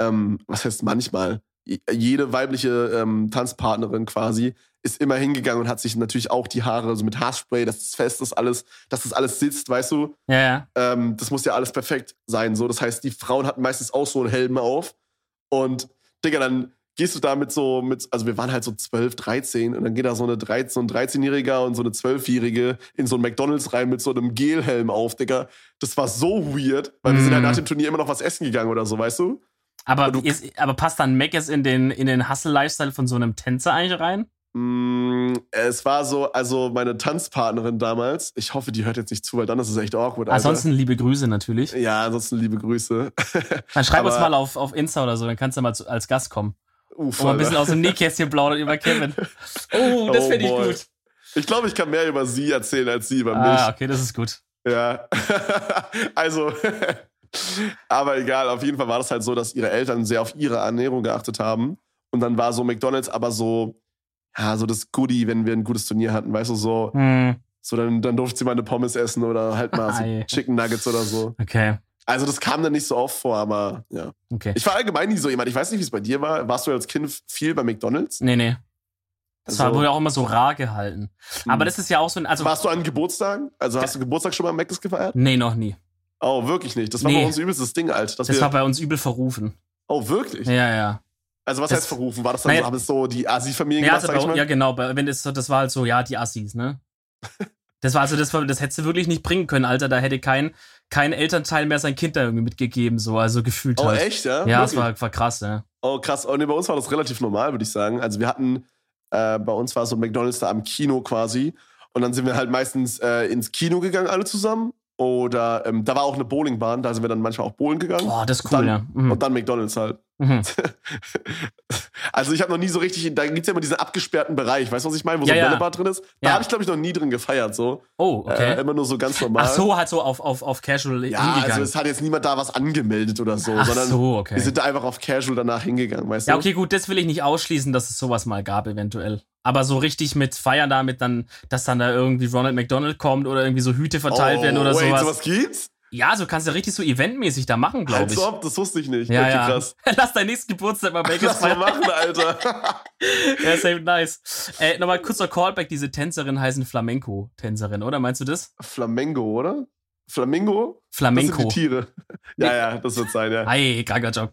ähm, was heißt manchmal? Je- Jede weibliche ähm, Tanzpartnerin quasi ist immer hingegangen und hat sich natürlich auch die Haare so mit Haarspray, dass das fest ist, alles, dass das alles sitzt, weißt du? Ja, ja. Ähm, das muss ja alles perfekt sein. So. Das heißt, die Frauen hatten meistens auch so einen Helm auf. Und, Digga, dann gehst du da mit so, mit, also wir waren halt so 12, 13 und dann geht da so, eine 13, so ein 13-Jähriger und so eine 12-Jährige in so ein McDonalds rein mit so einem Gelhelm auf, Digga. Das war so weird, weil wir sind halt Mhm. nach dem Turnier immer noch was essen gegangen oder so, weißt du? Aber, du- ist, aber passt dann Mac in den, in den Hustle-Lifestyle von so einem Tänzer eigentlich rein? Mm, es war so, also meine Tanzpartnerin damals, ich hoffe, die hört jetzt nicht zu, weil dann ist es echt awkward. Alter. Ansonsten liebe Grüße natürlich. Ja, ansonsten liebe Grüße. Dann schreib uns Aber- mal auf, auf Insta oder so, dann kannst du mal zu, als Gast kommen. Uff, Und mal ein bisschen aus dem Nähkästchen plaudern über Kevin. Oh, das Oh finde ich boy. gut. Ich glaube, ich kann mehr über sie erzählen als sie über mich. Ah, okay, das ist gut. Ja. also, aber egal, auf jeden Fall war das halt so, dass ihre Eltern sehr auf ihre Ernährung geachtet haben. Und dann war so McDonalds aber so, ja, so das Goodie, wenn wir ein gutes Turnier hatten, weißt du, so, Hm, so dann, dann durfte sie mal eine Pommes essen oder halt mal so. Chicken Nuggets oder so. okay, Also das kam dann nicht so oft vor, aber ja. okay. Ich war allgemein nie so jemand. Ich weiß nicht, wie es bei dir war. Warst du als Kind viel bei McDonalds? Nee, nee. Das war, Also- wurde auch immer so rar gehalten. Aber Hm. das ist ja auch so ein. Also, Warst du an Geburtstagen? Also hast du Geburtstag schon mal am Mc's gefeiert? nee, noch nie. Oh, wirklich nicht. Das war Nee. bei uns übelstes Ding, Alter. Das wir, war bei uns übel verrufen. oh, wirklich? Ja, ja. Also was Das- heißt verrufen? War das dann Naja- so, haben es so die Asi-Familien Ja, gemacht, also ja genau, wenn das, so- das war halt so, ja, die Assis, ne? Das war also, das, war, das hättest du wirklich nicht bringen können, Alter. Da hätte kein, kein Elternteil mehr sein Kind da irgendwie mitgegeben, so, also gefühlt oh, halt. echt, ja? Ja, das Wirklich? war, war krass, ja. Oh, krass. Oh, nee, bei uns war das relativ normal, würde ich sagen. Also wir hatten, äh, bei uns war so ein McDonalds da am Kino quasi. Und dann sind wir halt meistens äh, ins Kino gegangen, alle zusammen. Oder ähm, da war auch eine Bowlingbahn, da sind wir dann manchmal auch bowlen gegangen. Boah, das ist cool, dann, ja. Mhm. Und dann McDonalds halt. Mhm. Also ich habe noch nie so richtig, da gibt's ja immer diesen abgesperrten Bereich, weißt du, was ich meine, wo Ja, so ein ja. Bällebad drin ist. Da Ja. habe ich, glaube ich, noch nie drin gefeiert, so. Oh, okay. Äh, immer nur so ganz normal. Ach so, halt so auf, auf, auf Casual Ja, hingegangen. also es hat jetzt niemand da was angemeldet oder so, Ach sondern so, okay. wir sind da einfach auf Casual danach hingegangen, weißt Ja, du? okay, gut, das will ich nicht ausschließen, dass es sowas mal gab, eventuell. Aber so richtig mit Feiern damit dann, dass dann da irgendwie Ronald McDonald kommt oder irgendwie so Hüte verteilt werden oder Oh, wait, sowas. sowas gibt's? Ja, so kannst du richtig so eventmäßig da machen, glaube ich. Als ob, das wusste ich nicht. Ja, okay, ja. krass. Lass deinen nächsten Geburtstag mal Vegas Lass mal machen, Alter. Ja, safe nice. Äh, Nochmal kurzer Callback, diese Tänzerin heißen Flamenco-Tänzerin, oder? Meinst du das? Flamengo, oder? Flamingo? Das Flamenco. sind die Tiere. Ja, ja, das wird sein, ja. Ei, kranker Job.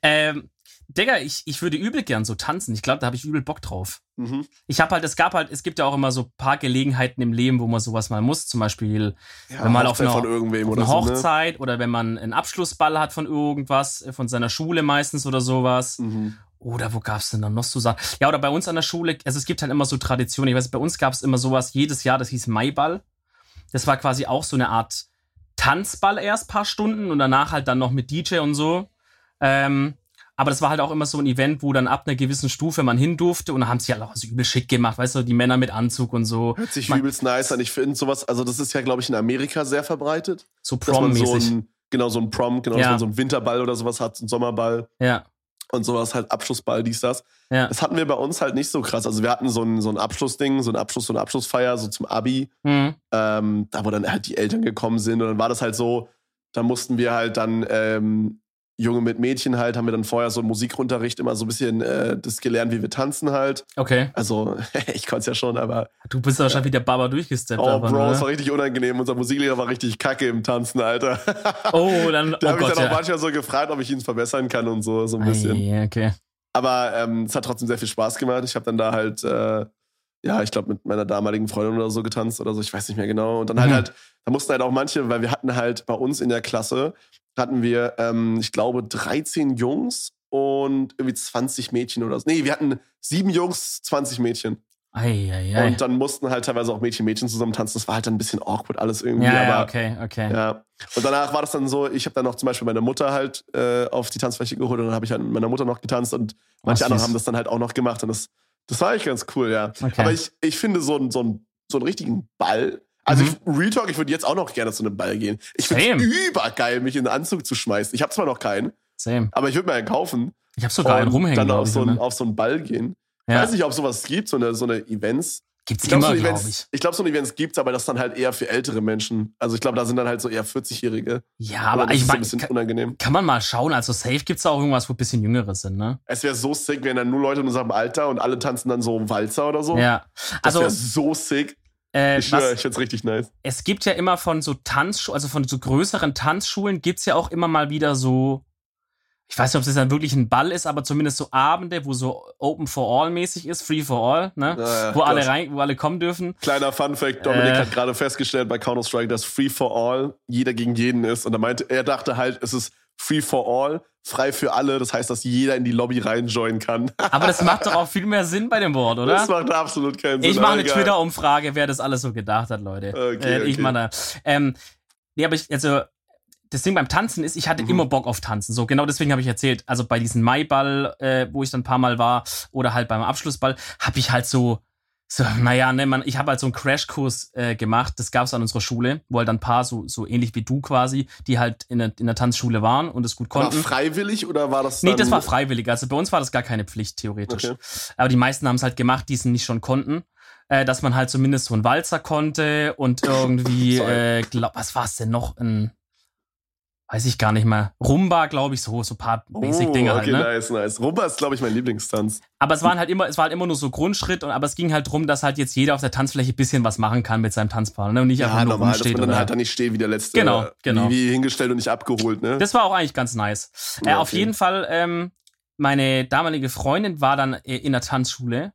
Ähm, Digga, ich, ich würde übel gern so tanzen. Ich glaube, da habe ich übel Bock drauf. Mhm. Ich habe halt, es gab halt, es gibt ja auch immer so ein paar Gelegenheiten im Leben, wo man sowas mal muss. Zum Beispiel Ja, Wenn man auf Hochzeit einer- auf oder eine so, ne? Hochzeit oder wenn man einen Abschlussball hat von irgendwas, äh, von seiner Schule meistens oder sowas. Mhm. Oder wo gab's denn dann noch so Sachen? Ja, oder bei uns an der Schule, also es gibt halt immer so Traditionen. Ich weiß, bei uns gab's immer sowas jedes Jahr, das hieß Maiball. Das war quasi auch so eine Art Tanzball erst paar Stunden und danach halt dann noch mit DJ und so. Ähm, aber das war halt auch immer so ein Event, wo dann ab einer gewissen Stufe man hin durfte und dann haben sie halt auch so übel schick gemacht, weißt du, die Männer mit Anzug und so. Hört sich Man- übelst nice an. Ich finde sowas, also das ist ja, glaube ich, in Amerika sehr verbreitet. So so Prom-mäßig. ein, genau, so ein Prom, genau, Ja. dass man so einen Winterball oder sowas hat, so einen Sommerball ja, und sowas halt Abschlussball, dies, das. ja. Das hatten wir bei uns halt nicht so krass. Also wir hatten so ein, so ein Abschlussding, so ein Abschluss, so eine Abschlussfeier, so zum Abi, Hm. ähm, da wo dann halt die Eltern gekommen sind und dann war das halt so, da mussten wir halt dann ähm, Junge mit Mädchen halt, haben wir dann vorher so im Musikunterricht immer so ein bisschen äh, das gelernt, wie wir tanzen halt. Okay. Also ich konnte es ja schon, aber Du bist ja schon wie der Baba durchgesteppt. oh aber, Bro, es ne? war richtig unangenehm. Unser Musiklehrer war richtig kacke im Tanzen, Alter. Oh, dann, Da oh habe ich dann auch ja. manchmal so gefragt, ob ich ihn verbessern kann und so, so ein bisschen. Ei, okay. Aber ähm, es hat trotzdem sehr viel Spaß gemacht. Ich habe dann da halt, äh, ja, ich glaube, mit meiner damaligen Freundin oder so getanzt oder so, ich weiß nicht mehr genau. Und dann halt Mhm. halt, da mussten halt auch manche, weil wir hatten halt bei uns in der Klasse, hatten wir, ähm, ich glaube, 13 Jungs und irgendwie 20 Mädchen oder so. Nee, wir hatten sieben Jungs, 20 Mädchen. Ei, ei, ei. Und dann mussten halt teilweise auch Mädchen, Mädchen zusammen tanzen. Das war halt dann ein bisschen awkward alles irgendwie. ja, aber ja, okay, okay. ja. Und danach war das dann so, ich habe dann noch zum Beispiel meine Mutter halt äh, auf die Tanzfläche geholt und dann habe ich halt mit meiner Mutter noch getanzt und manche Ach, andere süß. haben das dann halt auch noch gemacht und das, das war eigentlich ganz cool, ja. Okay. Aber ich, ich finde so, einen- so, einen- so einen richtigen Ball, also Mhm. ich, Real Talk, ich würde jetzt auch noch gerne zu einem Ball gehen. Ich finde es übergeil, mich in einen Anzug zu schmeißen. Ich habe zwar noch keinen, Same. aber ich würde mir einen kaufen Ich habe sogar einen und rumhängen, dann auf ich. so, einen, ne? auf so einen Ball gehen. Ich ja. weiß nicht, ob sowas gibt, so eine, so eine Events. Gibt's Ich glaube, immer, glaube ich. Events, ich glaub, so ein Events gibt's, aber das dann halt eher für ältere Menschen. Also ich glaube, da sind dann halt so eher 40-Jährige. Ja, Aber aber das ich ist ein meine, bisschen kann, unangenehm. kann man mal schauen. Also safe gibt's da auch irgendwas, wo ein bisschen Jüngere sind, ne? Es wäre so sick, wenn dann nur Leute in unserem Alter und alle tanzen dann so Walzer oder so. Ja. Das Also wäre so sick. äh, Ich was, ich find's richtig nice. es gibt ja immer von so Tanzschulen, also von so größeren Tanzschulen gibt's ja auch immer mal wieder so, ich weiß nicht, ob es dann wirklich ein Ball ist, aber zumindest so Abende, wo so Open for All mäßig ist, Free for All, ne? Ja, wo alle rein, wo alle kommen dürfen. Kleiner Fun Fact: Dominik Äh. hat gerade festgestellt bei Counter-Strike, dass Free for All jeder gegen jeden ist. Und er meinte, er dachte halt, es ist Free for All, frei für alle. Das heißt, dass jeder in die Lobby reinjoinen kann. Aber das macht doch auch viel mehr Sinn bei dem Wort, oder? Das macht absolut keinen Sinn. Ich mache eine. Twitter-Umfrage, wer das alles so gedacht hat, Leute. Okay, äh, Ich okay. meine, ähm, nee, aber ich, also, das Ding beim Tanzen ist, ich hatte Mhm. immer Bock auf Tanzen. So, genau deswegen habe ich erzählt. Also bei diesem Maiball, äh, wo ich dann ein paar Mal war, oder halt beim Abschlussball, habe ich halt so, so, naja, ne, man, ich habe halt so einen Crashkurs äh, gemacht, das gab es an unserer Schule, wo halt ein paar so, so ähnlich wie du quasi, die halt in der, in der Tanzschule waren und es gut War konnten. freiwillig oder war das Nee, das war freiwillig. Also bei uns war das gar keine Pflicht, theoretisch. Okay. Aber die meisten haben es halt gemacht, die es nicht schon konnten. Äh, dass man halt zumindest so einen Walzer konnte und irgendwie, äh, glaub, was war es denn noch? Ein, weiß ich gar nicht mehr. Rumba, glaube ich, so, so ein paar Basic-Dinge oh, halt, okay, ne? nice, nice. Rumba ist, glaube ich, mein Lieblingstanz. Aber es waren halt immer, es war halt immer nur so Grundschritt, und, aber es ging halt drum, dass halt jetzt jeder auf der Tanzfläche ein bisschen was machen kann mit seinem Tanzpartner ne? und nicht einfach Ja, nur normal, dass rumsteht. man dann halt da nicht steht wie der letzte. Genau, äh, genau. Wie, wie hingestellt und nicht abgeholt, ne? Das war auch eigentlich ganz nice. Äh, Ja, Auf okay. jeden Fall, ähm, meine damalige Freundin war dann äh, in der Tanzschule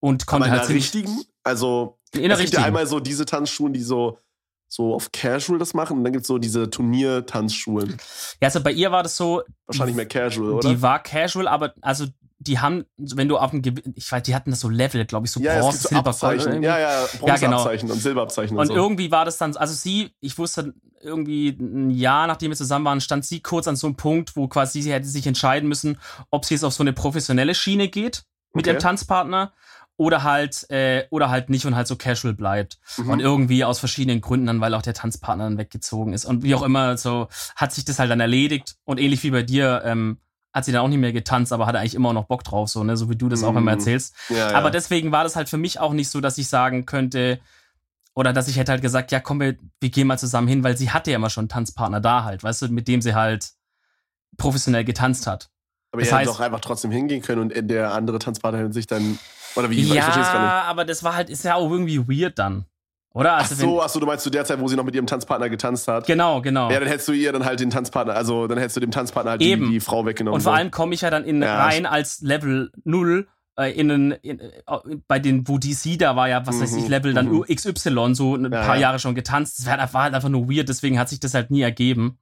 und Aber konnte in halt der ziemlich richtigen, also in der es gibt ja richtigen. einmal so diese Tanzschulen, die so, so auf Casual das machen und dann gibt es so diese Turnier-Tanzschulen. Ja, also bei ihr war das so, Wahrscheinlich mehr Casual, oder? die war casual, aber also die haben, wenn du auf dem, Gew- ich weiß, die hatten das so Level, glaube ich, so ja, Bronze, so Silber, Gold. Abzeichen. irgendwie. Ja, ja, Ja, genau. Und Silberabzeichen und, Und so. irgendwie war das dann, also sie, ich wusste irgendwie ein Jahr, nachdem wir zusammen waren, stand sie kurz an so einem Punkt, wo quasi sie hätte sich entscheiden müssen, ob sie jetzt auf so eine professionelle Schiene geht mit Okay. ihrem Tanzpartner oder halt äh, oder halt nicht und halt so casual bleibt Mhm. und irgendwie aus verschiedenen Gründen dann, weil auch der Tanzpartner dann weggezogen ist und wie auch immer so hat sich das halt dann erledigt und ähnlich wie bei dir ähm, hat sie dann auch nicht mehr getanzt, aber hatte eigentlich immer noch Bock drauf, so ne, so wie du das auch Mhm. immer erzählst. ja, ja. Aber deswegen war das halt für mich auch nicht so, dass ich sagen könnte, Oder dass ich hätte halt gesagt, ja, komm, wir, wir gehen mal zusammen hin, weil sie hatte ja immer schon einen Tanzpartner da halt, weißt du, mit dem sie halt professionell getanzt hat. Aber Das ihr hättet doch einfach trotzdem hingehen können und der andere Tanzpartner sich dann. Oder wie? ja, Ich aber das war halt, ist ja auch irgendwie weird dann. Oder? Ach Also so, ach so, du meinst zu der Zeit, wo sie noch mit ihrem Tanzpartner getanzt hat? genau, genau. Ja, dann hättest du ihr dann halt den Tanzpartner, also dann hättest du dem Tanzpartner halt Eben. die, die Frau weggenommen. Und vor allem komme ich ja dann in, Ja, rein als Level 0 äh, in, einen- in, äh, bei den, wo DC da war ja, was weiß ich, Mhm, Level dann mhm. XY, so ein Ja, paar ja. Jahre schon getanzt. Das war, halt einfach nur weird, deswegen hat sich das halt nie ergeben.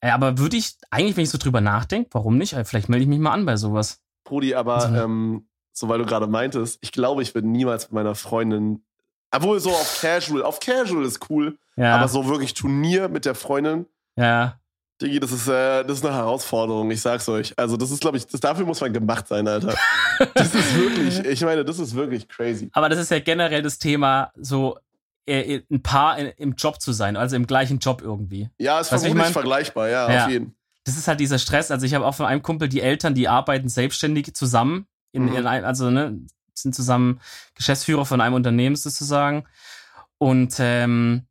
Äh, aber würde ich, eigentlich, wenn ich so drüber nachdenke, warum nicht? Äh, Vielleicht melde ich mich mal an bei sowas. Brudi, aber Also- ähm, so weil du gerade meintest, ich glaube, ich würde niemals mit meiner Freundin, obwohl so auf Casual, auf Casual ist cool, Ja, aber so wirklich Turnier mit der Freundin, ja. Digi, das ist, äh, das ist eine Herausforderung, ich sag's euch. Also das ist, glaube ich, das, dafür muss man gemacht sein, Alter. Das ist wirklich, ich meine, das ist wirklich crazy. Aber das ist ja generell das Thema, so äh, ein Paar in, im Job zu sein, also im gleichen Job irgendwie. Ja, ist Weißt ich vermutlich mein? vergleichbar, ja, Ja. auf jeden. das ist halt dieser Stress. Also ich habe auch von einem Kumpel die Eltern, die arbeiten selbstständig zusammen, in, Mhm. in ein, also ne, sind zusammen Geschäftsführer von einem Unternehmen sozusagen. Und ähm,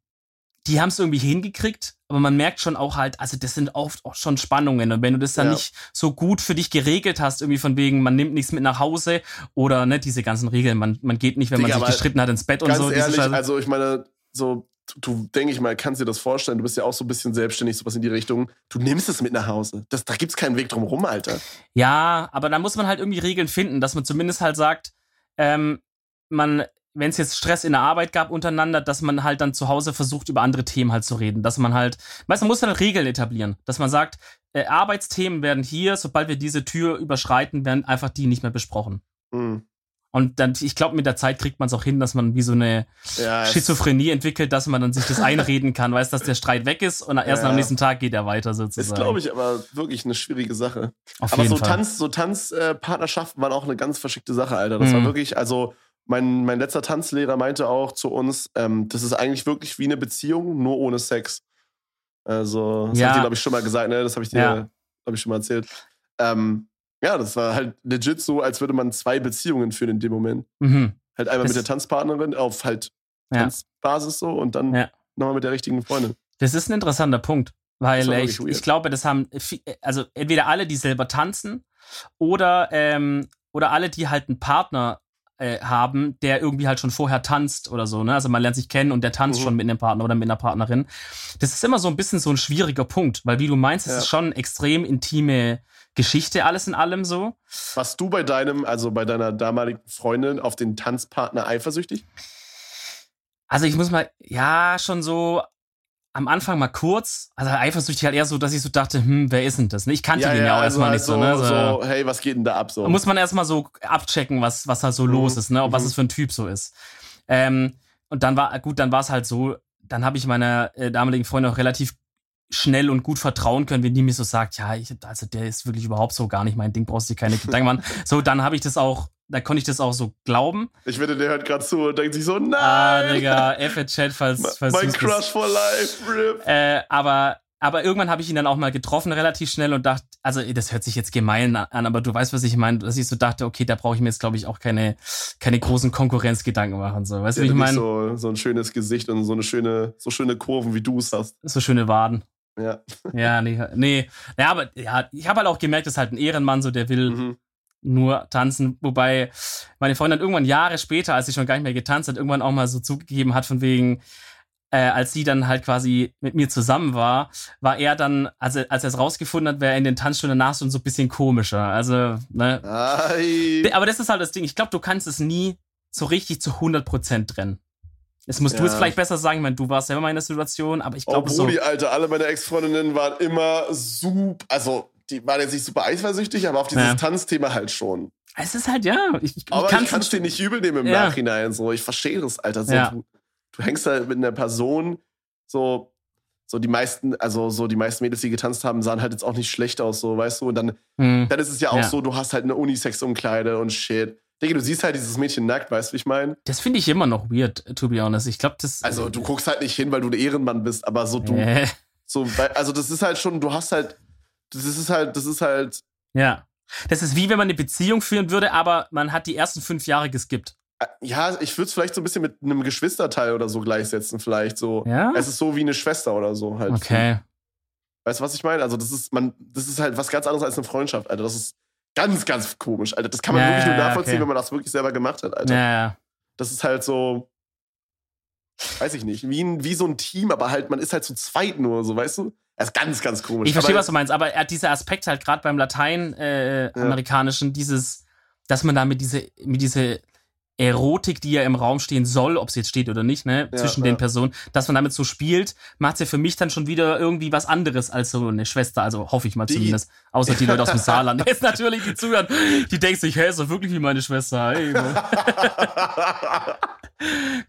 die haben es irgendwie hingekriegt, aber man merkt schon auch halt, also das sind oft auch schon Spannungen. Und wenn du das dann Ja. nicht so gut für dich geregelt hast, irgendwie von wegen, man nimmt nichts mit nach Hause oder ne, diese ganzen Regeln, man, man geht nicht, wenn man Digga, sich aber gestritten hat, ins Bett und so. ehrlich, also ich meine, so, du, denke ich mal, kannst dir das vorstellen, du bist ja auch so ein bisschen selbstständig, sowas in die Richtung. Du nimmst es mit nach Hause. Das, da gibt's keinen Weg drum rum, Alter. Ja, aber da muss man halt irgendwie Regeln finden, dass man zumindest halt sagt, ähm, man, wenn es jetzt Stress in der Arbeit gab untereinander, dass man halt dann zu Hause versucht, über andere Themen halt zu reden. Dass man halt, weißt du, man muss dann Regeln etablieren, dass man sagt, äh, Arbeitsthemen werden hier, sobald wir diese Tür überschreiten, werden einfach die nicht mehr besprochen. Hm. Und dann, ich glaube, mit der Zeit kriegt man es auch hin, dass man wie so eine Ja, Schizophrenie entwickelt, dass man dann sich das einreden kann, weiß, dass der Streit weg ist und erst Ja. am nächsten Tag geht er weiter sozusagen. Ist, glaube ich, aber wirklich eine schwierige Sache. Auf aber so Fall. Tanz, so Tanzpartnerschaften waren auch eine ganz verschickte Sache, Alter. Das Mhm. war wirklich, also mein, mein letzter Tanzlehrer meinte auch zu uns, ähm, das ist eigentlich wirklich wie eine Beziehung, nur ohne Sex. Also, das Ja. hab ich dir, glaube ich, schon mal gesagt, ne? Das habe ich dir, Ja. glaube ich, schon mal erzählt. Ähm, ja, das war halt legit so, als würde man zwei Beziehungen führen in dem Moment. Mhm. Halt einmal Das- mit der Tanzpartnerin auf halt Ja. Tanzbasis so und dann Ja. nochmal mit der richtigen Freundin. Das ist ein interessanter Punkt, weil ich, ich glaube, das haben also entweder alle, die selber tanzen oder ähm, oder alle, die halt einen Partner äh, haben, der irgendwie halt schon vorher tanzt oder so. Ne? Also man lernt sich kennen und der tanzt Mhm. schon mit einem Partner oder mit einer Partnerin. Das ist immer so ein bisschen so ein schwieriger Punkt, weil wie du meinst, es Ja. ist schon extrem intime Geschichte alles in allem so. Warst du bei deinem, also bei deiner damaligen Freundin auf den Tanzpartner eifersüchtig? Also ich muss mal, ja, schon so am Anfang mal kurz, also eifersüchtig halt eher so, dass ich so dachte, hm, wer ist denn das? Ne? Ich kannte den ja auch erstmal halt nicht so, ne? so, hey, was geht denn da ab? So. Muss man erstmal so abchecken, was, was da so Mhm. los ist, ne? Was Mhm. es für ein Typ so ist. Ähm, und dann war, gut, dann war es halt so, dann habe ich meiner äh, damaligen Freundin auch relativ schnell und gut vertrauen können, wenn die mir so sagt, ja, ich, also der ist wirklich überhaupt so gar nicht mein Ding, brauchst du dir keine Gedanken machen. So, dann habe ich das auch, da konnte ich das auch so glauben. Ich wette, der hört gerade zu und denkt sich so, nein! Ah, Digga, F Chat, falls, falls mein Crush bist. for life, RIP. Äh, aber, aber irgendwann habe ich ihn dann auch mal getroffen, relativ schnell und dachte, also das hört sich jetzt gemein an, aber du weißt, was ich meine, dass ich so dachte, okay, da brauche ich mir jetzt, glaube ich, auch keine, keine großen Konkurrenzgedanken machen. So, weißt du, Der wie ich meine? So. so, so ein schönes Gesicht und so eine schöne, so schöne Kurven, wie du es hast. schöne Waden. Ja. Ja, nee, nee. Ja, aber ja, ich habe halt auch gemerkt, das ist halt ein Ehrenmann, so der will Mhm. nur tanzen. Wobei meine Freundin irgendwann Jahre später, als sie schon gar nicht mehr getanzt hat, irgendwann auch mal so zugegeben hat, von wegen, äh, als sie dann halt quasi mit mir zusammen war, war er dann, also als er es rausgefunden hat, wäre er in den Tanzstunden danach schon so ein bisschen komischer. Also, ne. Ei. Aber das ist halt das Ding. Ich glaube, du kannst es nie so richtig zu 100% trennen. Das musst du Ja. jetzt vielleicht besser sagen, ich meine, du warst selber mal in der Situation, aber ich Oh, glaube so. Brudi, Alter, alle meine Ex-Freundinnen waren immer super, also die waren jetzt nicht super eifersüchtig, aber auf dieses Ja. Tanzthema halt schon. Es ist halt, ja. Ich, ich, Aber ich kann es dir nicht übel nehmen im Ja. Nachhinein. So, ich verstehe das, Alter. So, Ja. du, du hängst da mit einer Person, so, so die meisten, also so die meisten Mädels, die getanzt haben, sahen halt jetzt auch nicht schlecht aus, so, weißt du? Und dann, Hm. dann ist es ja auch so, du hast halt eine Unisex-Umkleide und shit. Digga, du siehst halt dieses Mädchen nackt, weißt du, wie ich meine? Das finde ich immer noch weird, to be honest. Ich glaube, das. Also, du guckst halt nicht hin, weil du ein Ehrenmann bist, aber so du, Äh, so, also das ist halt schon, du hast halt, das ist halt, das ist halt, ja. Das ist wie wenn man eine Beziehung führen würde, aber man hat die ersten fünf Jahre geskippt. Äh, Ja, ich würde es vielleicht so ein bisschen mit einem Geschwisterteil oder so gleichsetzen, vielleicht so. Ja? Es ist so wie eine Schwester oder so halt. Okay. Weißt du, was ich meine? Also, das ist, man, das ist halt was ganz anderes als eine Freundschaft, Alter. Das ist ganz, ganz komisch, Alter. Das kann man Ja, wirklich nur ja, nachvollziehen, okay. wenn man das wirklich selber gemacht hat, Alter. Ja, ja. Das ist halt so, weiß ich nicht, wie, ein, wie so ein Team, aber halt, man ist halt zu zweit nur, so, weißt du? Das ist ganz, ganz komisch. Ich verstehe, aber, was du meinst, aber er hat dieser Aspekt halt gerade beim Latein-Amerikanischen, dieses, dass man da mit diese, mit diese Erotik, die ja im Raum stehen soll, ob sie jetzt steht oder nicht, ne, Ja, zwischen ja. den Personen, dass man damit so spielt, macht ja für mich dann schon wieder irgendwie was anderes als so eine Schwester, also hoffe ich mal Die- zumindest. Außer die Leute aus dem Saarland. Jetzt natürlich, die zuhören, die denken sich, hey, ist doch wirklich wie meine Schwester. Hey.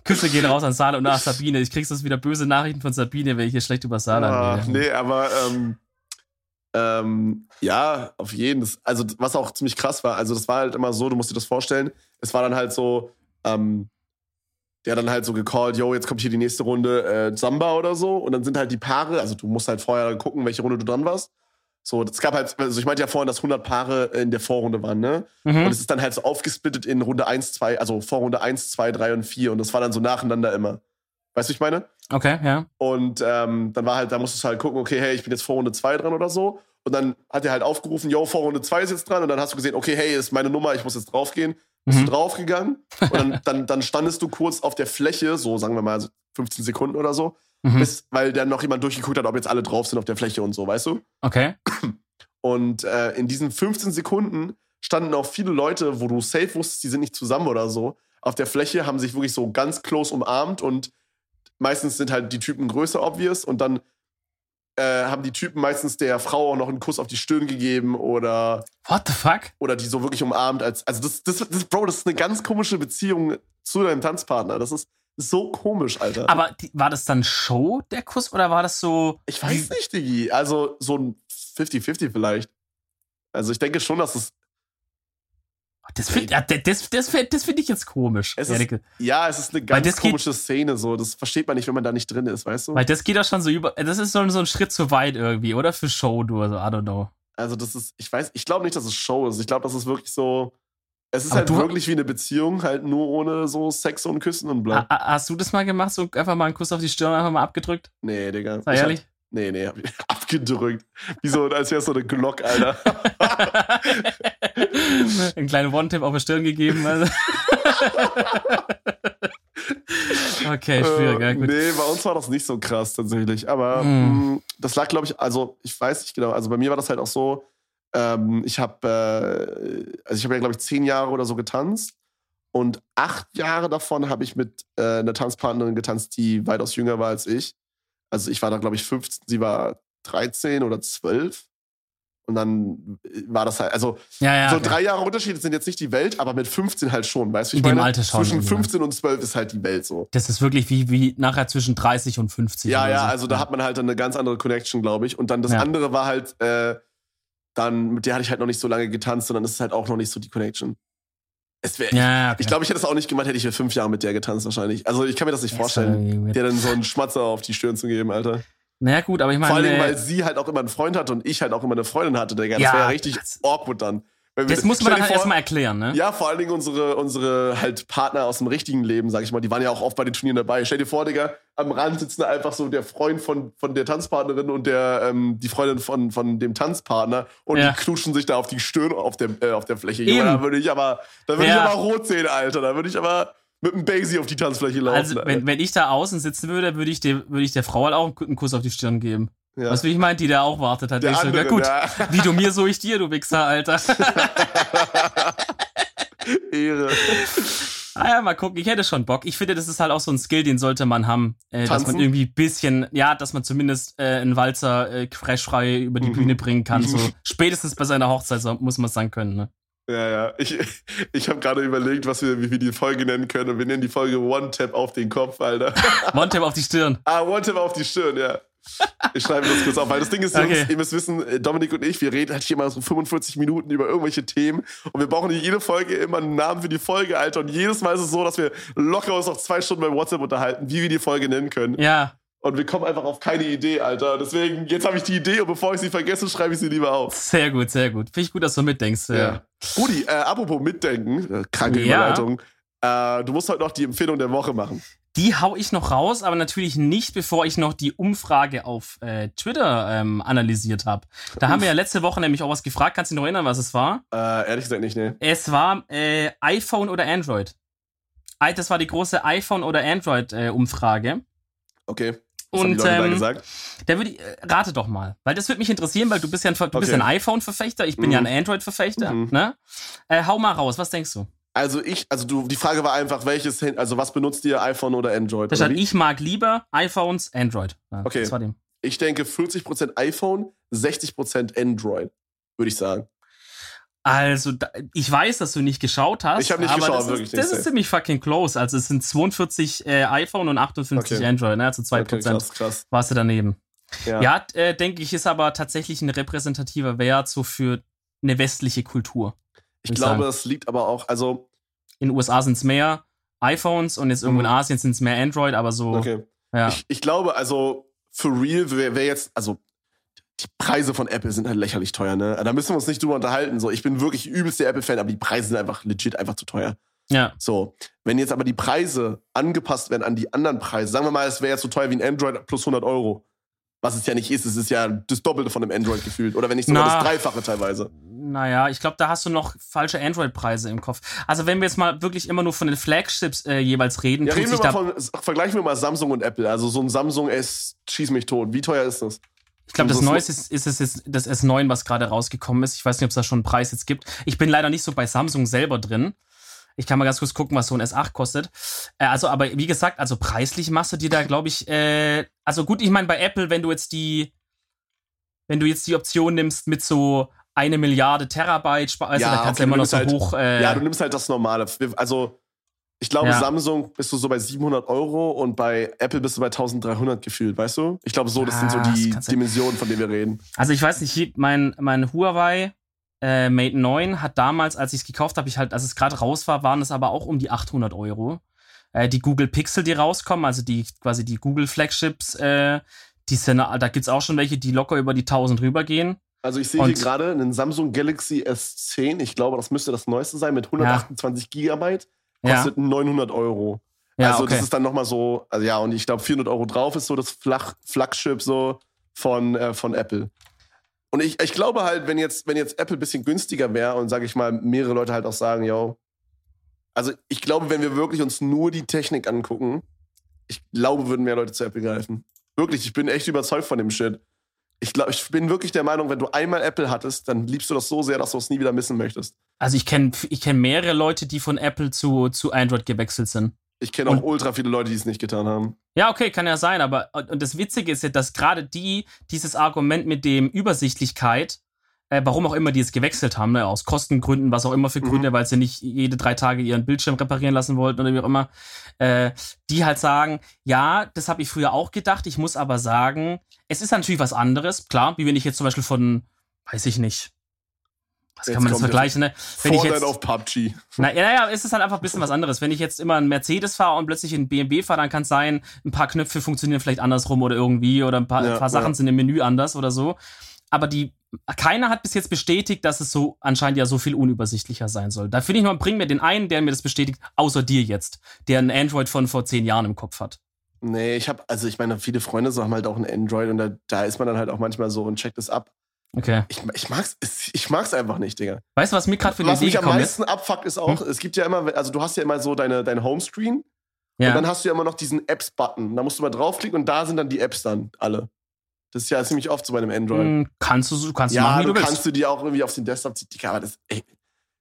Küsse gehen raus an Saarland und nach Sabine. Ich kriegst das wieder böse Nachrichten von Sabine, wenn ich hier schlecht über Saarland Ah, rede. nee, aber ähm, ähm, ja, auf jeden Fall. Also, was auch ziemlich krass war, also das war halt immer so, du musst dir das vorstellen, es war dann halt so, ähm, der dann halt so gecallt, yo, jetzt kommt hier die nächste Runde äh, Samba oder so. Und dann sind halt die Paare, also du musst halt vorher gucken, welche Runde du dran warst. So, es gab halt, also ich meinte ja vorhin, dass 100 Paare in der Vorrunde waren, ne? Und Mhm. es ist dann halt so aufgesplittet in Runde 1, 2, also Vorrunde 1, 2, 3 und 4. Und das war dann so nacheinander immer. Weißt du, ich meine? Okay, ja. Und ähm, dann war halt, da musstest du halt gucken, okay, hey, ich bin jetzt Vorrunde 2 dran oder so. Und dann hat er halt aufgerufen, yo, Vorrunde 2 ist jetzt dran. Und dann hast du gesehen, okay, hey, ist meine Nummer, ich muss jetzt draufgehen. Bist Mhm. du draufgegangen. Und dann, dann, dann standest du kurz auf der Fläche, so sagen wir mal so 15 Sekunden oder so, Mhm. bis, weil dann noch jemand durchgeguckt hat, ob jetzt alle drauf sind auf der Fläche und so, weißt du? Okay. Und äh, in diesen 15 Sekunden standen auch viele Leute, wo du safe wusstest, die sind nicht zusammen oder so, auf der Fläche, haben sich wirklich so ganz close umarmt und meistens sind halt die Typen größer obvious und dann äh, haben die Typen meistens der Frau auch noch einen Kuss auf die Stirn gegeben oder, What the fuck? oder die so wirklich umarmt als, also das, das, das, Bro, das ist eine ganz komische Beziehung zu deinem Tanzpartner. Das ist so komisch, Alter. Aber die, war das dann Show, der Kuss, oder war das so. ich weiß nicht, Digi. Also so ein 50-50 vielleicht. Also ich denke schon, dass es Das finde ja, das, das, das find ich jetzt komisch. Es ist-. Ja, es ist eine ganz das geht- komische Szene, so. Das versteht man nicht, wenn man da nicht drin ist, weißt du? Weil das geht doch schon so über. Das ist so, so ein Schritt zu weit irgendwie, oder? Für Show, du, also, I don't know. Also, das ist, ich weiß, ich glaube nicht, dass es Show ist. Ich glaube, das ist wirklich so. Es ist Aber halt wirklich wie eine Beziehung, halt nur ohne so Sex und Küssen und bla. Ha- ha- Hast du das mal gemacht? So einfach mal einen Kuss auf die Stirn, einfach mal abgedrückt? Nee, Digga. Sei ehrlich? Nee, nee, hab ich abgedrückt. Wie so, als wäre es so eine Glock, Alter. Einen kleinen One-Tip auf die Stirn gegeben. Also. okay, schwierig, ja, Äh, gut. Nee, bei uns war das nicht so krass tatsächlich. Aber Hm. mh, das lag, glaube ich, also ich weiß nicht genau. Also bei mir war das halt auch so. Ähm, ich habe, äh, also ich habe ja, glaube ich, zehn Jahre oder so getanzt. Und acht Jahre davon habe ich mit äh, einer Tanzpartnerin getanzt, die weitaus jünger war als ich. Also ich war da, glaube ich, 15, sie war 13 oder 12. Und dann war das halt, also Ja, ja. so okay. drei Jahre Unterschied sind jetzt nicht die Welt, aber mit 15 halt schon, weißt du? wie In ich dem meine? Alter schon, Zwischen ja. 15 und 12 ist halt die Welt so. Das ist wirklich wie, wie nachher zwischen 30 und 50. Ja, ja, so. also da hat man halt dann eine ganz andere Connection, glaube ich. Und dann das Ja. andere war halt, äh, dann, mit der hatte ich halt noch nicht so lange getanzt, sondern es ist halt auch noch nicht so die Connection. Es wär, Ja, okay. Ich glaube, ich hätte es auch nicht gemacht, hätte ich fünf Jahre mit der getanzt wahrscheinlich. Also ich kann mir das nicht ist vorstellen, dir dann so einen Schmatzer auf die Stirn zu geben, Alter. Naja, gut, aber ich meine. Vor Dingen, äh, weil sie halt auch immer einen Freund hatte und ich halt auch immer eine Freundin hatte, Digga. Das Ja, wäre ja richtig das- awkward dann. Wenn wir- das muss man halt erstmal erklären, ne? Ja, vor allen Dingen unsere, unsere halt Partner aus dem richtigen Leben, sag ich mal, die waren ja auch oft bei den Turnieren dabei. Stell dir vor, Digga, am Rand sitzen da einfach so der Freund von, von der Tanzpartnerin und der, ähm, die Freundin von, von dem Tanzpartner und Ja. die knutschen sich da auf die Stirn auf der, äh, auf der Fläche. Eben. Da würde ich aber, da würde Ja. ich aber rot sehen, Alter. Da würde ich aber mit einem Basie auf die Tanzfläche laufen. Also, wenn, wenn ich da außen sitzen würde, würde ich, der, würde ich der Frau halt auch einen Kuss auf die Stirn geben. Ja. Du, wie ich meine? Die da auch wartet hat. der ich so, andere, ja gut, Ja. wie du mir, so ich dir, du Wichser, Alter. Ehre. ah ja, mal gucken. Ich hätte schon Bock. Ich finde, das ist halt auch so ein Skill, den sollte man haben. Äh, dass man irgendwie ein bisschen, ja, dass man zumindest äh, einen Walzer äh, frei über die Mhm. Bühne bringen kann. So Mhm. spätestens bei seiner Hochzeit so, muss man es dann können, ne? Ja, ja. Ich, ich habe gerade überlegt, was wir, wie wir die Folge nennen können. Und wir nennen die Folge One Tap auf den Kopf, Alter. One-Tap auf die Stirn. Ah, One Tap auf die Stirn, ja. Ich schreibe das kurz auf, weil das Ding ist, Jungs, Okay. ihr müsst wissen, äh, Dominik und ich, wir reden halt hier mal so 45 Minuten über irgendwelche Themen und wir brauchen jede Folge immer einen Namen für die Folge, Alter. Und jedes Mal ist es so, dass wir locker uns noch zwei Stunden bei WhatsApp unterhalten, wie wir die Folge nennen können. Ja, Und wir kommen einfach auf keine Idee, Alter. Deswegen, jetzt habe ich die Idee und bevor ich sie vergesse, schreibe ich sie lieber auf. sehr gut, sehr gut. Finde ich gut, dass du mitdenkst. äh. Ja. Rudi, äh, apropos mitdenken, äh, kranke Ja. Überleitung. Äh, du musst heute noch die Empfehlung der Woche machen. Die hau ich noch raus, aber natürlich nicht, bevor ich noch die Umfrage auf äh, Twitter ähm, analysiert habe. Da Uff. haben wir ja letzte Woche nämlich auch was gefragt. Kannst du dich noch erinnern, was es war? Äh, ehrlich gesagt nicht, ne. Es war äh, iPhone oder Android. Das war die große iPhone oder Android-Umfrage. Äh, okay. Was und ähm, da würde äh, rate doch mal, weil das würde mich interessieren, weil du bist ja ein, du okay. bist ein iPhone-Verfechter, ich bin mhm. ja ein Android-Verfechter. Mhm. Ne? Äh, hau mal raus, was denkst du? Also ich, also du, die Frage war einfach, welches, also was benutzt ihr, iPhone oder Android? Das heißt, ich mag lieber iPhones, Android. Ja, okay. Das war dem. Ich denke 40% iPhone, 60% Android, würde ich sagen. Also, da, ich weiß, dass du nicht geschaut hast. Ich habe nicht aber geschaut, das wirklich. Ist, das ist ziemlich fucking close. Also, es sind 42 äh, iPhone und 58 okay. Android, ne? Also 2% okay, krass, krass. warst du daneben. Ja, ja äh, denke ich, ist aber tatsächlich ein repräsentativer Wert so für eine westliche Kultur. Ich glaube, es liegt aber auch, also. In den USA sind es mehr iPhones und jetzt irgendwo in mhm. Asien sind es mehr Android, aber so. Okay. Ja. Ich, ich glaube, also, für real wäre wär jetzt, also, die Preise von Apple sind halt lächerlich teuer, ne? Da müssen wir uns nicht drüber unterhalten. So, ich bin wirklich übelster Apple-Fan, aber die Preise sind einfach legit einfach zu teuer. Ja. So, wenn jetzt aber die Preise angepasst werden an die anderen Preise, sagen wir mal, es wäre jetzt so teuer wie ein Android plus 100 Euro. Was es ja nicht ist, es ist ja das Doppelte von einem Android gefühlt. Oder wenn nicht sogar Na, das Dreifache teilweise. Naja, ich glaube, da hast du noch falsche Android-Preise im Kopf. Also wenn wir jetzt mal wirklich immer nur von den Flagships äh, jeweils reden. Ja, reden wir mal von, vergleichen wir mal Samsung und Apple. Also so ein Samsung S, schieß mich tot. Wie teuer ist das? Ich glaube, das Neueste ist, ist, ist, ist das S9, was gerade rausgekommen ist. Ich weiß nicht, ob es da schon einen Preis jetzt gibt. Ich bin leider nicht so bei Samsung selber drin. Ich kann mal ganz kurz gucken, was so ein S8 kostet. Äh, also, aber wie gesagt, also preislich machst du dir da, glaube ich, äh, also gut, ich meine, bei Apple, wenn du jetzt die, wenn du jetzt die Option nimmst mit so eine Milliarde Terabyte, also ja, da kannst okay, du immer noch so halt, hoch. Äh, ja, du nimmst halt das Normale. Also, ich glaube, ja. Samsung bist du so bei 700 Euro und bei Apple bist du bei 1300 gefühlt, weißt du? Ich glaube, so, das ja, sind so die Dimensionen, von denen wir reden. Also, ich weiß nicht, mein, mein Huawei äh, Mate 9 hat damals, als ich es gekauft habe, ich halt, als es gerade raus war, waren es aber auch um die 800 Euro. Äh, die Google Pixel, die rauskommen, also die quasi die Google Flagships, äh, die sind, da gibt's auch schon welche, die locker über die 1000 rübergehen. Also ich sehe hier gerade einen Samsung Galaxy S10, ich glaube, das müsste das neueste sein, mit 128 ja. Gigabyte, kostet ja. 900 Euro. Ja, also okay. das ist dann nochmal so, also ja, und ich glaube 400 Euro drauf ist so das Flach, Flagship so von, äh, von Apple. Und ich, ich glaube halt, wenn jetzt, wenn jetzt Apple ein bisschen günstiger wäre und sage ich mal, mehrere Leute halt auch sagen, yo, also ich glaube, wenn wir wirklich uns nur die Technik angucken, ich glaube, würden mehr Leute zu Apple greifen. Wirklich, ich bin echt überzeugt von dem Shit. Ich glaube, ich bin wirklich der Meinung, wenn du einmal Apple hattest, dann liebst du das so sehr, dass du es nie wieder missen möchtest. Also ich kenne ich kenn mehrere Leute, die von Apple zu, zu Android gewechselt sind. Ich kenne auch ultra viele Leute, die es nicht getan haben. Ja, okay, kann ja sein, aber und das Witzige ist ja, dass gerade die dieses Argument mit dem Übersichtlichkeit, äh, warum auch immer die es gewechselt haben, ne, aus Kostengründen, was auch immer für Gründe, mhm. weil sie nicht jede drei Tage ihren Bildschirm reparieren lassen wollten oder wie auch immer, äh, die halt sagen, ja, das habe ich früher auch gedacht, ich muss aber sagen, es ist natürlich was anderes, klar, wie wenn ich jetzt zum Beispiel von, weiß ich nicht, was kann man das vergleichen, ne? Wenn Fortnite ich jetzt, auf PUBG. Na, ja, ja, ist es halt einfach ein bisschen was anderes. Wenn ich jetzt immer einen Mercedes fahre und plötzlich einen BMW fahre, dann kann es sein, ein paar Knöpfe funktionieren vielleicht andersrum oder irgendwie oder ein paar, ja, ein paar Sachen ja. sind im Menü anders oder so. Aber die, keiner hat bis jetzt bestätigt, dass es so anscheinend ja so viel unübersichtlicher sein soll. Da finde ich mal, bring mir den einen, der mir das bestätigt, außer dir jetzt, der ein Android von vor zehn Jahren im Kopf hat. Nee, ich habe, also ich meine, viele Freunde so haben halt auch ein Android und da, da ist man dann halt auch manchmal so und checkt es ab. Okay. Ich, ich, mag's, ich mag's einfach nicht, Digga. Weißt du, was mir gerade für eine was Idee Was mich am meisten ist? abfuckt, ist auch, hm? es gibt ja immer, also du hast ja immer so deine, dein Homescreen ja. und dann hast du ja immer noch diesen Apps-Button. Da musst du mal draufklicken und da sind dann die Apps dann alle. Das ist ja ziemlich oft so bei einem Android. Hm, kannst du, kannst ja, du machen, wie du, du kannst du die auch irgendwie auf den Desktop ziehen. Digga, aber das, ey,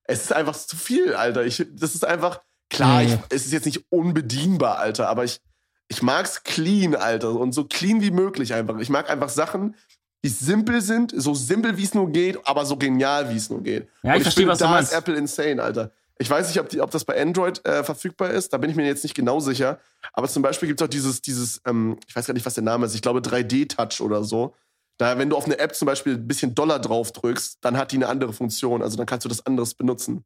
es ist einfach zu viel, Alter. Ich, das ist einfach, klar, nee. ich, es ist jetzt nicht unbedienbar, Alter, aber ich, ich mag's clean, Alter. Und so clean wie möglich einfach. Ich mag einfach Sachen, die simpel sind, so simpel wie es nur geht, aber so genial wie es nur geht. Ja, ich, ich verstehe, was da du meinst. ist Apple insane, Alter. Ich weiß nicht, ob, die, ob das bei Android äh, verfügbar ist, da bin ich mir jetzt nicht genau sicher. Aber zum Beispiel gibt es auch dieses, dieses ähm, ich weiß gar nicht, was der Name ist, ich glaube 3D-Touch oder so. Da, wenn du auf eine App zum Beispiel ein bisschen Dollar drauf drückst, dann hat die eine andere Funktion. Also dann kannst du das anderes benutzen.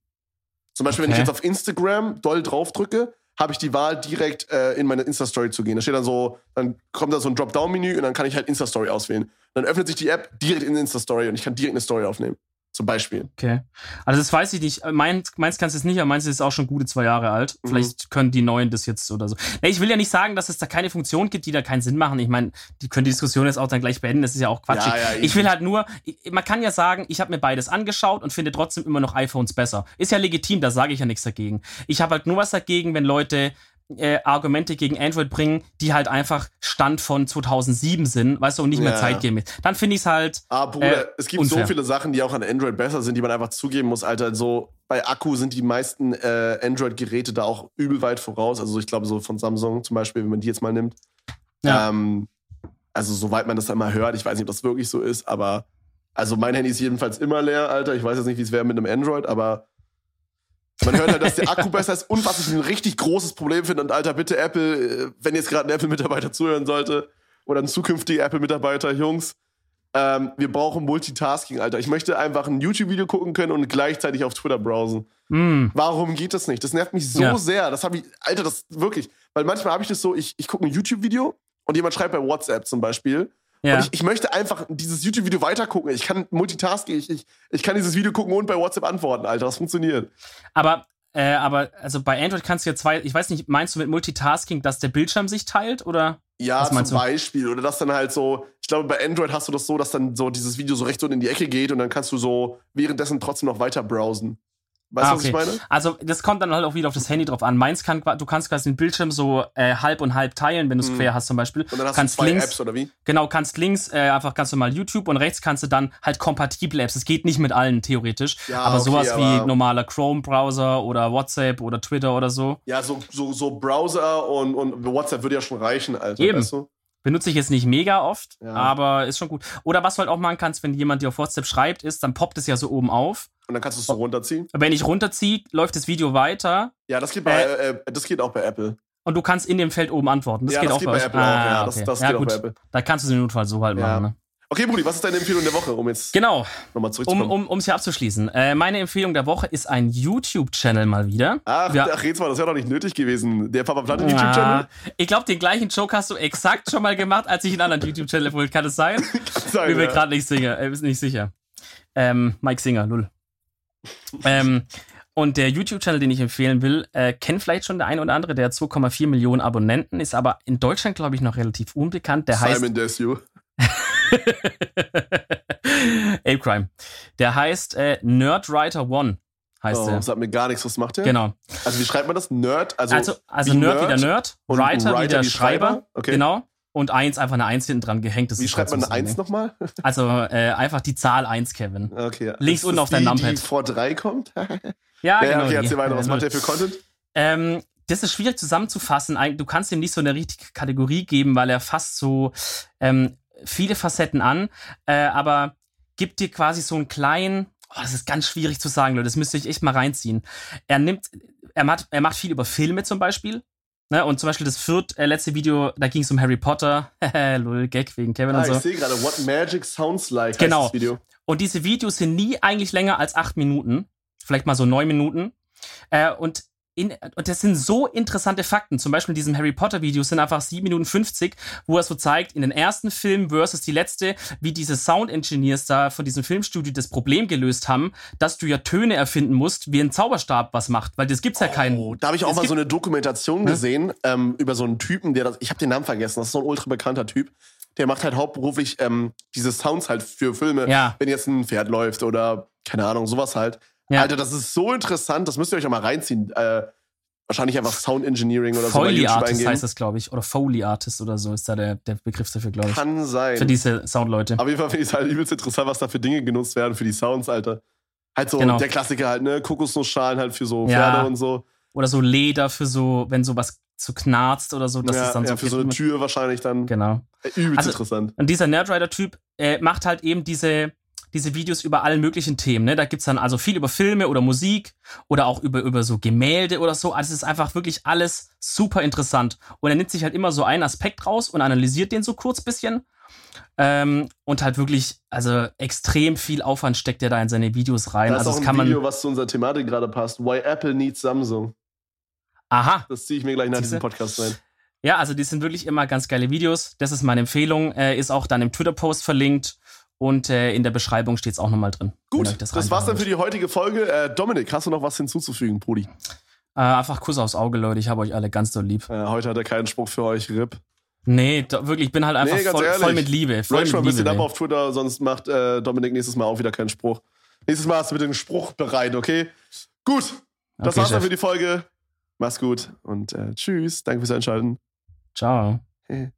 Zum Beispiel, okay. wenn ich jetzt auf Instagram doll drauf drücke, habe ich die Wahl, direkt äh, in meine Insta-Story zu gehen. Da steht dann so, dann kommt da so ein Dropdown-Menü und dann kann ich halt Insta-Story auswählen. Dann öffnet sich die App direkt in Insta-Story und ich kann direkt eine Story aufnehmen. Zum Beispiel. Okay. Also das weiß ich nicht. Meins, meins kannst du es nicht, aber meins ist auch schon gute zwei Jahre alt. Mhm. Vielleicht können die neuen das jetzt oder so. Nee, ich will ja nicht sagen, dass es da keine Funktion gibt, die da keinen Sinn machen. Ich meine, die können die Diskussion jetzt auch dann gleich beenden. Das ist ja auch Quatsch. Ja, ja, ich will halt nur, man kann ja sagen, ich habe mir beides angeschaut und finde trotzdem immer noch iPhones besser. Ist ja legitim, da sage ich ja nichts dagegen. Ich habe halt nur was dagegen, wenn Leute äh, Argumente gegen Android bringen, die halt einfach Stand von 2007 sind, weißt du, und nicht mehr Ja. zeitgemäß. Dann finde ich es halt, Ah, Bruder, Äh, es gibt unfair. so viele Sachen, die auch an Android besser sind, die man einfach zugeben muss, Alter. So bei Akku sind die meisten äh, Android-Geräte da auch übel weit voraus. Also ich glaube, so von Samsung zum Beispiel, wenn man die jetzt mal nimmt. Ja. Ähm, also soweit man das dann mal hört, ich weiß nicht, ob das wirklich so ist, aber also mein Handy ist jedenfalls immer leer, Alter. Ich weiß jetzt nicht, wie es wäre mit einem Android, aber man hört halt, dass der Akku besser ist und was ich ein richtig großes Problem finde. Und Alter, bitte Apple, äh, wenn jetzt gerade ein Apple-Mitarbeiter zuhören sollte oder ein zukünftiger Apple-Mitarbeiter, Jungs, ähm, wir brauchen Multitasking, Alter. Ich möchte einfach ein YouTube-Video gucken können und gleichzeitig auf Twitter browsen. mh, Warum geht das nicht? Das nervt mich so Ja. sehr. Das habe ich, Alter, das wirklich. Weil manchmal habe ich das so, ich, ich gucke ein YouTube-Video und jemand schreibt bei WhatsApp zum Beispiel. Ja. Ich, ich möchte einfach dieses YouTube-Video weitergucken. Ich kann Multitasking, ich, ich, ich kann dieses Video gucken und bei WhatsApp antworten, Alter. Das funktioniert. Aber, äh, aber, also bei Android kannst du ja zwei, ich weiß nicht, meinst du mit Multitasking, dass der Bildschirm sich teilt oder? Ja, zum du? Beispiel. Oder dass dann halt so, ich glaube, bei Android hast du das so, dass dann so dieses Video so rechts unten in die Ecke geht und dann kannst du so währenddessen trotzdem noch weiter browsen. Weißt du, Ah, was ich okay. meine? Also, das kommt dann halt auch wieder auf das Handy drauf an. Meins kann, du kannst quasi den Bildschirm so äh, halb und halb teilen, wenn du es Mhm. quer hast zum Beispiel. Und dann hast kannst du zwei links, Apps oder wie? genau, kannst links äh, einfach ganz normal YouTube und rechts kannst du dann halt kompatible Apps. Es geht nicht mit allen theoretisch, Ja, aber okay, sowas aber- wie normaler Chrome-Browser oder WhatsApp oder Twitter oder so. Ja, so, so, so Browser und, und WhatsApp würde ja schon reichen, Alter. Eben. Weißt du? Benutze ich jetzt nicht mega oft, Ja. aber ist schon gut. Oder was du halt auch machen kannst, wenn jemand dir auf WhatsApp schreibt, ist, dann poppt es ja so oben auf. Und dann kannst du es so runterziehen. Wenn ich runterziehe, läuft das Video weiter Ja, das geht, bei, äh, das geht auch bei Apple. und du kannst in dem Feld oben antworten. Das ja, geht das auch geht bei, bei. Apple auch. Ah, Ja, das, okay. das ja, geht auch gut. bei Apple. Da kannst du es im Notfall so halt Ja. machen. Ne? Okay, Brudi, was ist deine Empfehlung der Woche, um jetzt Genau, nochmal um zurückzukommen? um um es hier abzuschließen. Äh, meine Empfehlung der Woche ist ein YouTube-Channel mal wieder. ach, Ja. ach, jetzt mal, das wäre doch nicht nötig gewesen. Der Papa Platte YouTube-Channel? Ich glaube, den gleichen Joke hast du exakt schon mal gemacht, als ich einen anderen YouTube-Channel wollte. Kann es sein? Sein, Bin mir ja. gerade nicht sicher. Äh, nicht sicher. Ähm, Mike Singer, null. Ähm, und der YouTube-Channel, den ich empfehlen will, äh, kennt vielleicht schon der eine oder andere. Der hat 2,4 Millionen Abonnenten, ist aber in Deutschland, glaube ich, noch relativ unbekannt. Der heißt Simon Desue. Ape Crime. Der heißt äh, Nerdwriter One. Heißt Oh, der. sagt mir gar nichts, was macht der? Genau. Also, wie schreibt man das? Nerd? Also, Also, also wie Nerd, wie der Nerd Nerd, und Writer, wie Writer der wie Schreiber. Schreiber? Okay. Genau. Und eins, einfach eine Eins hinten dran gehängt. Das wie ist schreibt man eine Eins nochmal? Also äh, einfach die Zahl 1, Kevin. Okay. Links unten auf dein Numpad. Die vor drei kommt? ja, Ja, genau. okay, erzähl weiter. Was macht der für Content? Ähm, das ist schwierig zusammenzufassen. Du kannst ihm nicht so eine richtige Kategorie geben, weil er fasst so ähm, viele Facetten an, äh, aber gibt dir quasi so einen kleinen. Oh, das ist ganz schwierig zu sagen, Leute. Das müsste ich echt mal reinziehen. Er nimmt, er macht, er macht viel über Filme zum Beispiel. Ne? Und zum Beispiel das viert, äh, letzte Video, da ging es um Harry Potter. Lol, Gag wegen Kevin Ah, und so. ich sehe gerade, What Magic Sounds Like heißt Genau. das Video. Und diese Videos sind nie eigentlich länger als acht Minuten. Vielleicht mal so neun Minuten. Äh, und, in, und das sind so interessante Fakten. Zum Beispiel in diesem Harry Potter Video sind einfach 7 Minuten 50, wo er so zeigt, in den ersten Film versus die letzte, wie diese Sound Engineers da von diesem Filmstudio das Problem gelöst haben, dass du ja Töne erfinden musst, wie ein Zauberstab was macht. Weil das gibt's ja keinen. Oh, da habe ich auch Es mal gibt- so eine Dokumentation gesehen ähm, über so einen Typen, der das, ich habe den Namen vergessen, das ist so ein ultra bekannter Typ. Der macht halt hauptberuflich ähm, diese Sounds halt für Filme, Ja. wenn jetzt ein Pferd läuft oder keine Ahnung, sowas halt. Ja. Alter, das ist so interessant, das müsst ihr euch auch mal reinziehen. Äh, wahrscheinlich einfach Sound Engineering oder so bei Foley Artist eingeben. heißt das, glaube ich. Oder Foley Artist oder so ist da der, der Begriff dafür, glaube ich. Kann sein. Für diese Soundleute. Auf jeden Fall finde ich es halt übelst interessant, was da für Dinge genutzt werden für die Sounds, Alter. Halt so Genau. der Klassiker halt, ne? Kokosnussschalen halt für so Ja. Pferde und so. Oder so Leder für so, wenn sowas so knarzt oder so, dass ja, es dann ja, so für so eine Tür wahrscheinlich dann. Genau. Äh, Übelst Also- interessant. Und dieser Nerdwriter-Typ äh, macht halt eben diese, diese Videos über allen möglichen Themen. Ne? Da gibt's dann also viel über Filme oder Musik oder auch über, über so Gemälde oder so. Also es ist einfach wirklich alles super interessant. Und er nimmt sich halt immer so einen Aspekt raus und analysiert den so kurz bisschen. Ähm, und halt wirklich, also extrem viel Aufwand steckt er da in seine Videos rein. Da ist also auch das ein kann Video, man. was zu unserer Thematik gerade passt. Why Apple needs Samsung. Aha. Das ziehe ich mir gleich nach Siehste? diesem Podcast rein. Ja, also die sind wirklich immer ganz geile Videos. Das ist meine Empfehlung. Äh, ist auch dann im Twitter-Post verlinkt. Und äh, in der Beschreibung steht es auch nochmal drin. Gut, das, reinfahren war's dann für die heutige Folge. Äh, Dominik, hast du noch was hinzuzufügen, Pudi? Äh, einfach Kuss aufs Auge, Leute. Ich habe euch alle ganz doll lieb. Äh, heute hat er keinen Spruch für euch, RIP. Nee, da, wirklich, ich bin halt einfach Nee, voll, voll mit Liebe. Voll Rank schon ein mit bisschen Liebe. ab auf Twitter, sonst macht äh, Dominik nächstes Mal auch wieder keinen Spruch. Nächstes Mal hast du bitte einen Spruch bereit, okay? Gut, das Okay, war's dann für die Folge. Mach's gut und äh, tschüss. Danke fürs Einschalten. Ciao. Hey.